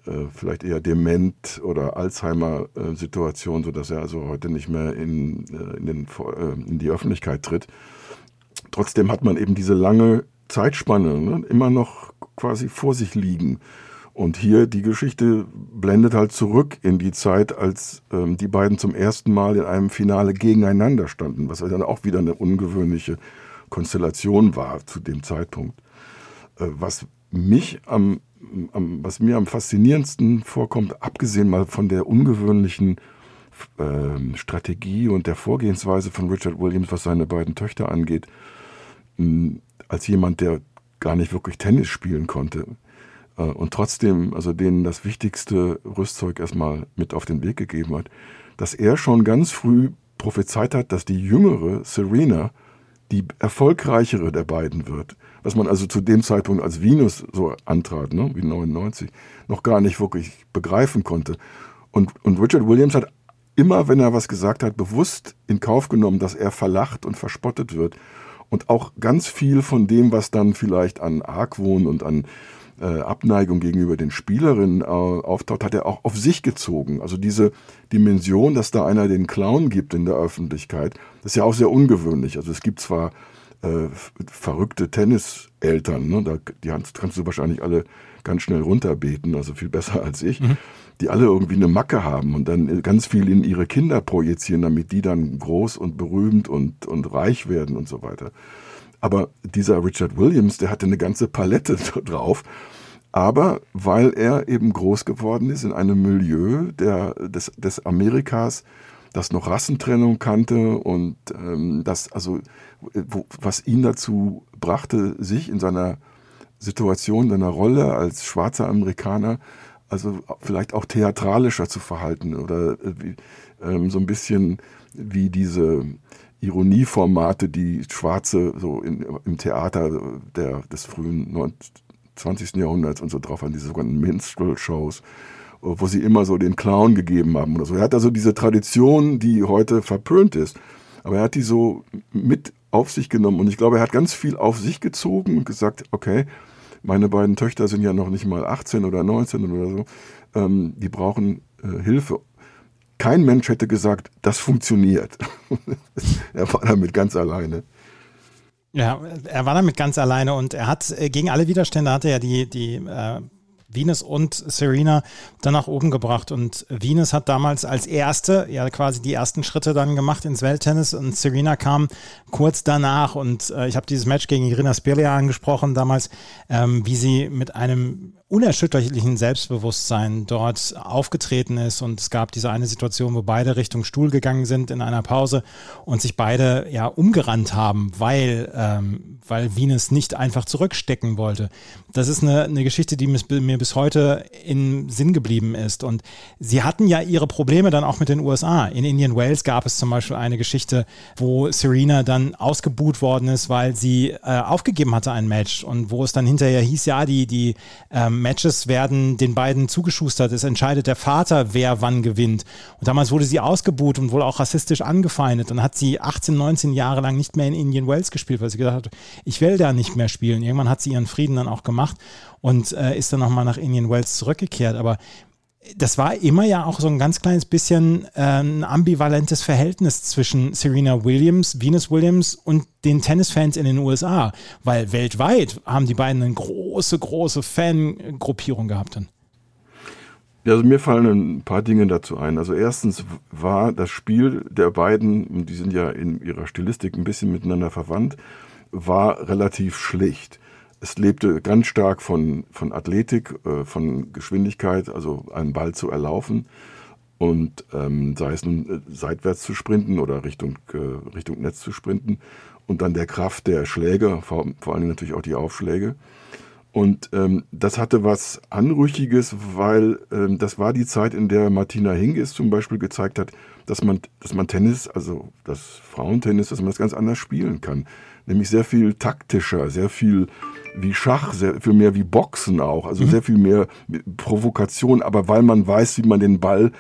äh, vielleicht eher dement oder Alzheimer-Situation, äh, sodass er also heute nicht mehr in, äh, in, den, äh, in die Öffentlichkeit tritt. Trotzdem hat man eben diese lange Zeitspanne ne, immer noch quasi vor sich liegen. Und hier die Geschichte blendet halt zurück in die Zeit, als ähm, die beiden zum ersten Mal in einem Finale gegeneinander standen, was dann auch wieder eine ungewöhnliche Konstellation war zu dem Zeitpunkt. Äh, was mich am, am, was mir am faszinierendsten vorkommt, abgesehen mal von der ungewöhnlichen äh, Strategie und der Vorgehensweise von Richard Williams, was seine beiden Töchter angeht, mh, als jemand, der gar nicht wirklich Tennis spielen konnte äh, und trotzdem also denen das wichtigste Rüstzeug erstmal mit auf den Weg gegeben hat, dass er schon ganz früh prophezeit hat, dass die jüngere Serena die erfolgreichere der beiden wird. Was man also zu dem Zeitpunkt als Venus so antrat, ne, wie 99, noch gar nicht wirklich begreifen konnte. Und, und Richard Williams hat immer, wenn er was gesagt hat, bewusst in Kauf genommen, dass er verlacht und verspottet wird und auch ganz viel von dem, was dann vielleicht an Argwohn und an äh, Abneigung gegenüber den Spielerinnen äh, auftaucht, hat er auch auf sich gezogen. Also diese Dimension, dass da einer den Clown gibt in der Öffentlichkeit, das ist ja auch sehr ungewöhnlich. Also es gibt zwar äh, verrückte Tenniseltern, ne? da, die kannst du wahrscheinlich alle ganz schnell runterbeten, also viel besser als ich. Mhm die alle irgendwie eine Macke haben und dann ganz viel in ihre Kinder projizieren, damit die dann groß und berühmt und, und reich werden und so weiter. Aber dieser Richard Williams, der hatte eine ganze Palette drauf. Aber weil er eben groß geworden ist in einem Milieu der, des, des Amerikas, das noch Rassentrennung kannte und ähm, das also wo, was ihn dazu brachte, sich in seiner Situation, seiner Rolle als schwarzer Amerikaner also vielleicht auch theatralischer zu verhalten oder äh, ähm, so ein bisschen wie diese Ironieformate, die Schwarze so in, im Theater der, des frühen 20. Jahrhunderts und so drauf haben, diese sogenannten Minstrel-Shows, wo sie immer so den Clown gegeben haben oder so. Er hat also diese Tradition, die heute verpönt ist, aber er hat die so mit auf sich genommen und ich glaube, er hat ganz viel auf sich gezogen und gesagt, okay, meine beiden Töchter sind ja noch nicht mal 18 oder 19 oder so. Ähm, die brauchen äh, Hilfe. Kein Mensch hätte gesagt, das funktioniert. er war damit ganz alleine.
Ja, er war damit ganz alleine und er hat äh, gegen alle Widerstände hatte er die, die äh, Venus und Serena dann nach oben gebracht. Und Venus hat damals als erste, ja quasi die ersten Schritte dann gemacht ins Welttennis und Serena kam kurz danach. Und äh, ich habe dieses Match gegen Irina Spirlia angesprochen damals, ähm, wie sie mit einem unerschütterlichen Selbstbewusstsein dort aufgetreten ist. Und es gab diese eine Situation, wo beide Richtung Stuhl gegangen sind in einer Pause und sich beide ja umgerannt haben, weil, ähm, weil Venus nicht einfach zurückstecken wollte. Das ist eine, eine Geschichte, die mir bis heute im Sinn geblieben ist. Und sie hatten ja ihre Probleme dann auch mit den USA. In Indian Wales gab es zum Beispiel eine Geschichte, wo Serena dann ausgebuht worden ist, weil sie äh, aufgegeben hatte ein Match und wo es dann hinterher hieß, ja, die, die ähm, Matches werden den beiden zugeschustert. Es entscheidet der Vater, wer wann gewinnt. Und damals wurde sie ausgebuht und wohl auch rassistisch angefeindet. Dann hat sie 18, 19 Jahre lang nicht mehr in Indian Wells gespielt, weil sie gesagt hat, ich will da nicht mehr spielen. Irgendwann hat sie ihren Frieden dann auch gemacht und äh, ist dann nochmal nach Indian Wells zurückgekehrt. Aber das war immer ja auch so ein ganz kleines bisschen äh, ein ambivalentes Verhältnis zwischen Serena Williams, Venus Williams und den Tennisfans in den USA, weil weltweit haben die beiden eine große, große Fangruppierung gehabt.
Ja, also mir fallen ein paar Dinge dazu ein. Also erstens war das Spiel der beiden, die sind ja in ihrer Stilistik ein bisschen miteinander verwandt, war relativ schlicht es lebte ganz stark von, von Athletik, äh, von Geschwindigkeit, also einen Ball zu erlaufen und ähm, sei es nun äh, seitwärts zu sprinten oder Richtung, äh, Richtung Netz zu sprinten und dann der Kraft der Schläge, vor, vor allem natürlich auch die Aufschläge. Und ähm, das hatte was Anrüchiges, weil ähm, das war die Zeit, in der Martina Hingis zum Beispiel gezeigt hat, dass man, dass man Tennis, also das Frauentennis, dass man das ganz anders spielen kann. Nämlich sehr viel taktischer, sehr viel wie Schach, sehr viel mehr wie Boxen auch, also mhm. sehr viel mehr Provokation, aber weil man weiß, wie man den Ball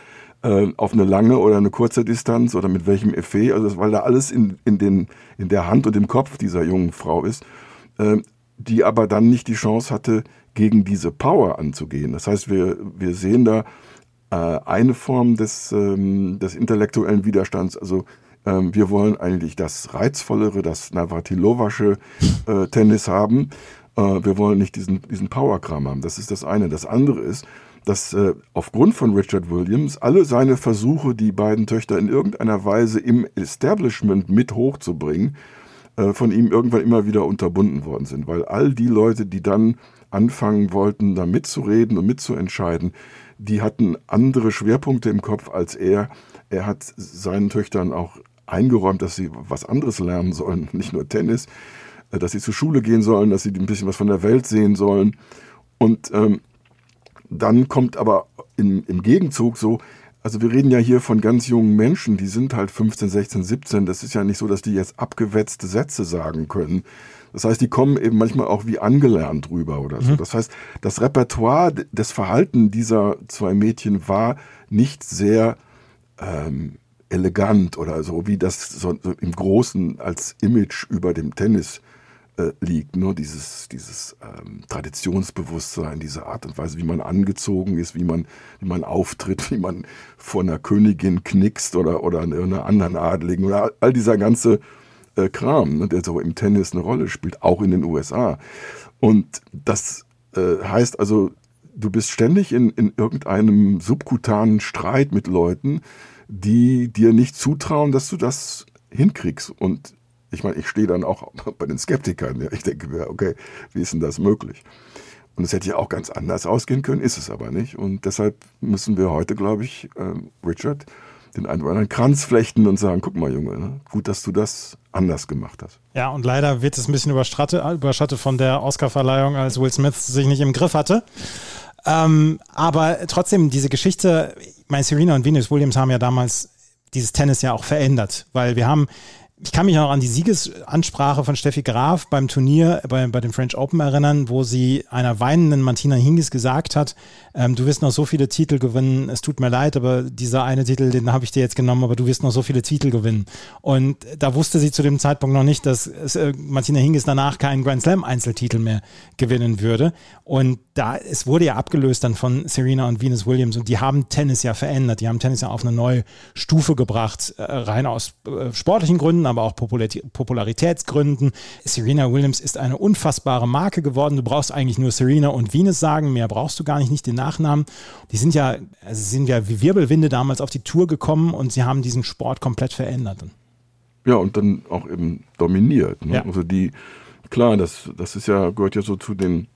äh, auf eine lange oder eine kurze Distanz oder mit welchem Effet, also weil da alles in, in, den, in der Hand und im Kopf dieser jungen Frau ist, äh, die aber dann nicht die Chance hatte, gegen diese Power anzugehen. Das heißt, wir, wir sehen da äh, eine Form des, ähm, des intellektuellen Widerstands, also ähm, wir wollen eigentlich das reizvollere, das Navratilowasche äh, Tennis haben wir wollen nicht diesen, diesen Powerkram haben. Das ist das eine. Das andere ist, dass äh, aufgrund von Richard Williams alle seine Versuche, die beiden Töchter in irgendeiner Weise im Establishment mit hochzubringen, äh, von ihm irgendwann immer wieder unterbunden worden sind. Weil all die Leute, die dann anfangen wollten, da mitzureden und mitzuentscheiden, die hatten andere Schwerpunkte im Kopf als er. Er hat seinen Töchtern auch eingeräumt, dass sie was anderes lernen sollen, nicht nur Tennis. Äh, dass sie zur Schule gehen sollen, dass sie ein bisschen was von der Welt sehen sollen. Und ähm, dann kommt aber in, im Gegenzug so, also wir reden ja hier von ganz jungen Menschen, die sind halt 15, 16, 17. Das ist ja nicht so, dass die jetzt abgewetzte Sätze sagen können. Das heißt, die kommen eben manchmal auch wie angelernt rüber oder so. Mhm. Das heißt, das Repertoire des Verhalten dieser zwei Mädchen war nicht sehr ähm, elegant oder so, wie das so, so im Großen als Image über dem Tennis äh, liegt. Nur dieses, dieses ähm, Traditionsbewusstsein, diese Art und Weise, wie man angezogen ist, wie man, wie man auftritt, wie man vor einer Königin knickst oder, oder einer anderen Adligen oder all dieser ganze äh, Kram, ne, der so im Tennis eine Rolle spielt, auch in den USA. Und das äh, heißt also, du bist ständig in, in irgendeinem subkutanen Streit mit Leuten, die dir nicht zutrauen, dass du das hinkriegst. Und ich meine, ich stehe dann auch bei den Skeptikern. Ja. Ich denke okay, wie ist denn das möglich? Und es hätte ja auch ganz anders ausgehen können, ist es aber nicht. Und deshalb müssen wir heute, glaube ich, äh, Richard, den einen oder anderen Kranz flechten und sagen, guck mal, Junge, ne? gut, dass du das anders gemacht hast.
Ja, und leider wird es ein bisschen überschattet, überschattet von der Oscarverleihung, als Will Smith sich nicht im Griff hatte. Ähm, aber trotzdem, diese Geschichte, meine Serena und Venus Williams haben ja damals dieses Tennis ja auch verändert, weil wir haben ich kann mich noch an die Siegesansprache von Steffi Graf beim Turnier bei, bei dem French Open erinnern, wo sie einer weinenden Martina Hingis gesagt hat, ähm, du wirst noch so viele Titel gewinnen, es tut mir leid, aber dieser eine Titel, den habe ich dir jetzt genommen, aber du wirst noch so viele Titel gewinnen. Und da wusste sie zu dem Zeitpunkt noch nicht, dass äh, Martina Hingis danach keinen Grand Slam Einzeltitel mehr gewinnen würde. Und da, es wurde ja abgelöst dann von Serena und Venus Williams und die haben Tennis ja verändert, die haben Tennis ja auf eine neue Stufe gebracht, äh, rein aus äh, sportlichen Gründen, aber auch Popularitätsgründen. Serena Williams ist eine unfassbare Marke geworden. Du brauchst eigentlich nur Serena und Venus sagen, mehr brauchst du gar nicht, nicht den Nachnamen. Die sind ja, also sind ja wie Wirbelwinde damals auf die Tour gekommen und sie haben diesen Sport komplett verändert.
Ja, und dann auch eben dominiert. Ne? Ja. Also die, klar, das, das ist ja, gehört ja so zu den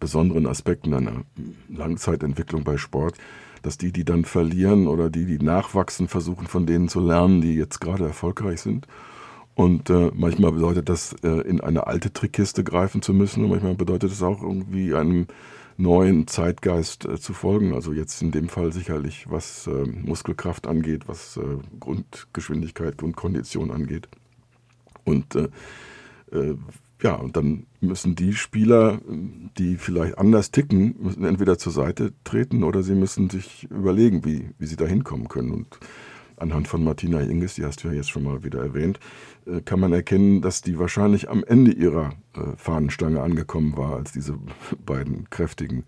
besonderen Aspekten einer Langzeitentwicklung bei Sport, dass die, die dann verlieren oder die, die nachwachsen, versuchen von denen zu lernen, die jetzt gerade erfolgreich sind. Und äh, manchmal bedeutet das, äh, in eine alte Trickkiste greifen zu müssen. Und manchmal bedeutet es auch irgendwie einem neuen Zeitgeist äh, zu folgen. Also jetzt in dem Fall sicherlich, was äh, Muskelkraft angeht, was äh, Grundgeschwindigkeit, Grundkondition angeht. Und äh, äh, ja, und dann müssen die Spieler, die vielleicht anders ticken, müssen entweder zur Seite treten oder sie müssen sich überlegen, wie, wie sie da hinkommen können. Und anhand von Martina Hingis, die hast du ja jetzt schon mal wieder erwähnt, äh, kann man erkennen, dass die wahrscheinlich am Ende ihrer äh, Fahnenstange angekommen war, als diese beiden kräftigen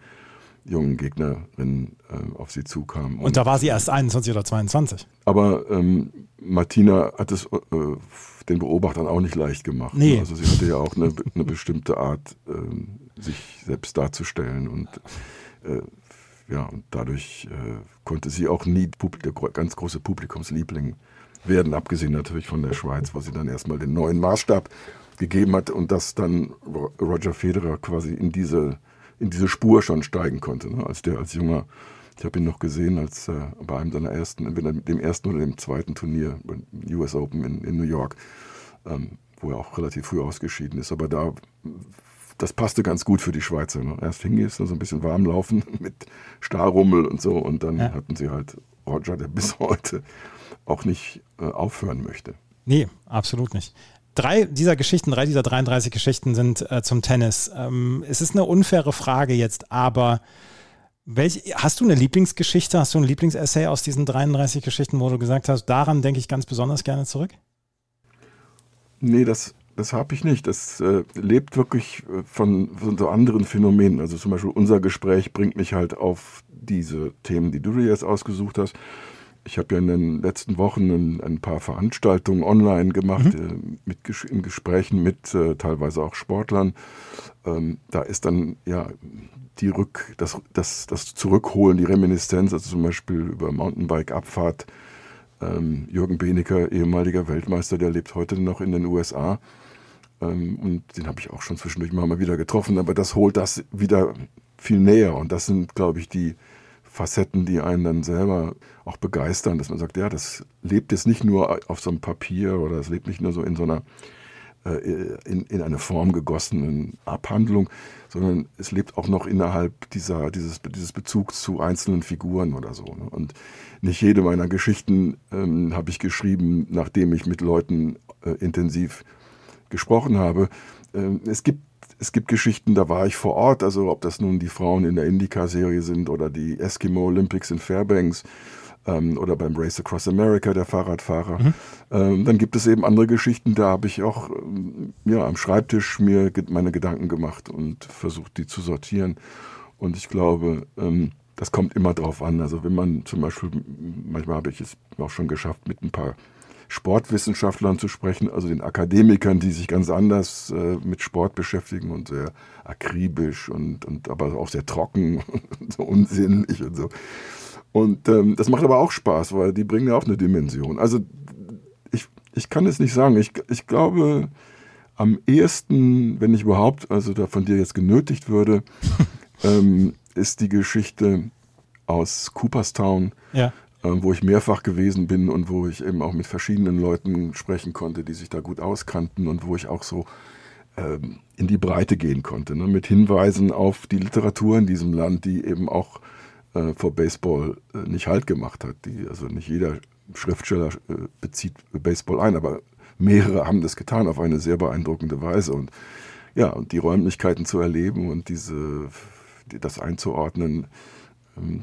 jungen Gegnerinnen äh, auf sie zukamen.
Und, Und, da war sie erst 21 oder 22.
Aber ähm, Martina hat es äh, den Beobachtern auch nicht leicht gemacht.
Nee.
Also sie hatte ja auch eine, eine bestimmte Art, äh, sich selbst darzustellen und äh, ja, und dadurch äh, konnte sie auch nie der ganz große Publikumsliebling werden, abgesehen natürlich von der Schweiz, wo sie dann erstmal den neuen Maßstab gegeben hat und dass dann Roger Federer quasi in diese, in diese Spur schon steigen konnte. Ne? Als der als junger, ich habe ihn noch gesehen, als äh, bei einem seiner ersten, entweder dem ersten oder dem zweiten Turnier, US Open in, in New York, ähm, wo er auch relativ früh ausgeschieden ist. Aber da das passte ganz gut für die Schweizer. Ne? Erst fing es so ein bisschen warm laufen mit Starrummel und so und dann ja. hatten sie halt Roger, der bis heute auch nicht äh, aufhören möchte.
Nee, absolut nicht. Drei dieser Geschichten, drei dieser 33 Geschichten sind äh, zum Tennis. Ähm, es ist eine unfaire Frage jetzt, aber welch, hast du eine Lieblingsgeschichte, hast du ein Lieblingsessay aus diesen 33 Geschichten, wo du gesagt hast, daran denke ich ganz besonders gerne zurück?
Nee, das das habe ich nicht. Das äh, lebt wirklich äh, von, von, so anderen Phänomenen. Also zum Beispiel unser Gespräch bringt mich halt auf diese Themen, die du dir jetzt ausgesucht hast. Ich habe ja in den letzten Wochen ein, ein paar Veranstaltungen online gemacht, mhm. äh, mit, in Gesprächen mit äh, teilweise auch Sportlern. Ähm, da ist dann ja die Rück, das, das, das Zurückholen, die Reminiszenz, also zum Beispiel über Mountainbike-Abfahrt. Ähm, Jürgen Benecker, ehemaliger Weltmeister, der lebt heute noch in den USA. Ähm, und den habe ich auch schon zwischendurch mal wieder getroffen, aber das holt das wieder viel näher. Und das sind, glaube ich, die Facetten, die einen dann selber auch begeistern, dass man sagt, ja, das lebt jetzt nicht nur auf so einem Papier oder es lebt nicht nur so in so einer äh, in, in eine Form gegossenen Abhandlung, sondern es lebt auch noch innerhalb dieser, dieses, dieses Bezugs zu einzelnen Figuren oder so. Ne? Und nicht jede meiner Geschichten ähm, habe ich geschrieben, nachdem ich mit Leuten äh, intensiv gesprochen habe. Ähm, es gibt es gibt Geschichten, da war ich vor Ort, also ob das nun die Frauen in der Indica-Serie sind oder die Eskimo Olympics in Fairbanks ähm, oder beim Race Across America, der Fahrradfahrer. Mhm. Ähm, dann gibt es eben andere Geschichten, da habe ich auch ähm, ja, am Schreibtisch mir meine Gedanken gemacht und versucht, die zu sortieren. Und ich glaube, ähm, das kommt immer drauf an. Also wenn man zum Beispiel, manchmal habe ich es auch schon geschafft, mit ein paar Sportwissenschaftlern zu sprechen, also den Akademikern, die sich ganz anders äh, mit Sport beschäftigen und sehr akribisch und, und aber auch sehr trocken und so unsinnig und so. Und ähm, das macht aber auch Spaß, weil die bringen ja auch eine Dimension. Also ich, ich kann es nicht sagen. Ich, ich glaube, am ehesten, wenn ich überhaupt, also da von dir jetzt genötigt würde, ähm, ist die Geschichte aus Cooperstown, ja. Ähm, wo ich mehrfach gewesen bin und wo ich eben auch mit verschiedenen Leuten sprechen konnte, die sich da gut auskannten und wo ich auch so ähm, in die Breite gehen konnte, ne? mit Hinweisen auf die Literatur in diesem Land, die eben auch äh, vor Baseball äh, nicht Halt gemacht hat. Die, also nicht jeder Schriftsteller äh, bezieht Baseball ein, aber mehrere haben das getan auf eine sehr beeindruckende Weise und ja, und die Räumlichkeiten zu erleben und diese, das einzuordnen,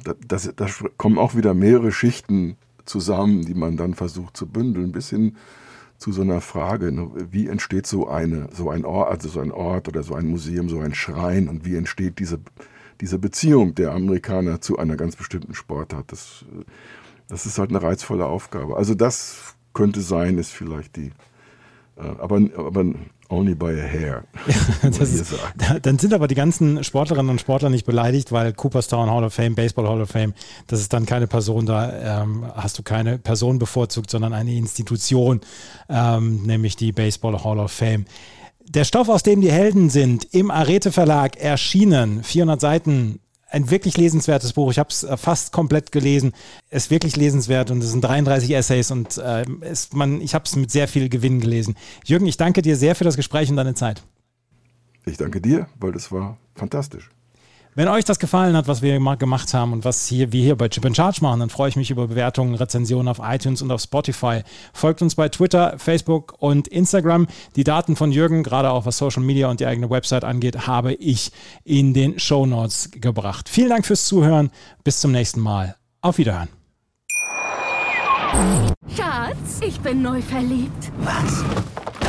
da, das, da kommen auch wieder mehrere Schichten zusammen, die man dann versucht zu bündeln, bis hin zu so einer Frage, ne, wie entsteht so eine, so ein Ort, also so ein Ort oder so ein Museum, so ein Schrein und wie entsteht diese, diese Beziehung der Amerikaner zu einer ganz bestimmten Sportart. Das, das ist halt eine reizvolle Aufgabe. Also das könnte sein, ist vielleicht die, äh, aber, aber Only by a hair.
ist, dann sind aber die ganzen Sportlerinnen und Sportler nicht beleidigt, weil Cooperstown Hall of Fame, Baseball Hall of Fame, das ist dann keine Person, da ähm, hast du keine Person bevorzugt, sondern eine Institution, ähm, nämlich die Baseball Hall of Fame. Der Stoff, aus dem die Helden sind, im Arete Verlag erschienen. 400 Seiten. Ein wirklich lesenswertes Buch. Ich habe es äh, fast komplett gelesen. Es ist wirklich lesenswert und es sind 33 Essays und äh, es, man, ich habe es mit sehr viel Gewinn gelesen. Jürgen, ich danke dir sehr für das Gespräch und deine Zeit.
Ich danke dir, weil das war fantastisch.
Wenn euch das gefallen hat, was wir gemacht haben und was hier, wir hier bei Chip Charge machen, dann freue ich mich über Bewertungen, Rezensionen auf iTunes und auf Spotify. Folgt uns bei Twitter, Facebook und Instagram. Die Daten von Jürgen, gerade auch was Social Media und die eigene Website angeht, habe ich in den Show Notes gebracht. Vielen Dank fürs Zuhören. Bis zum nächsten Mal. Auf Wiederhören.
Schatz, ich bin neu verliebt.
Was?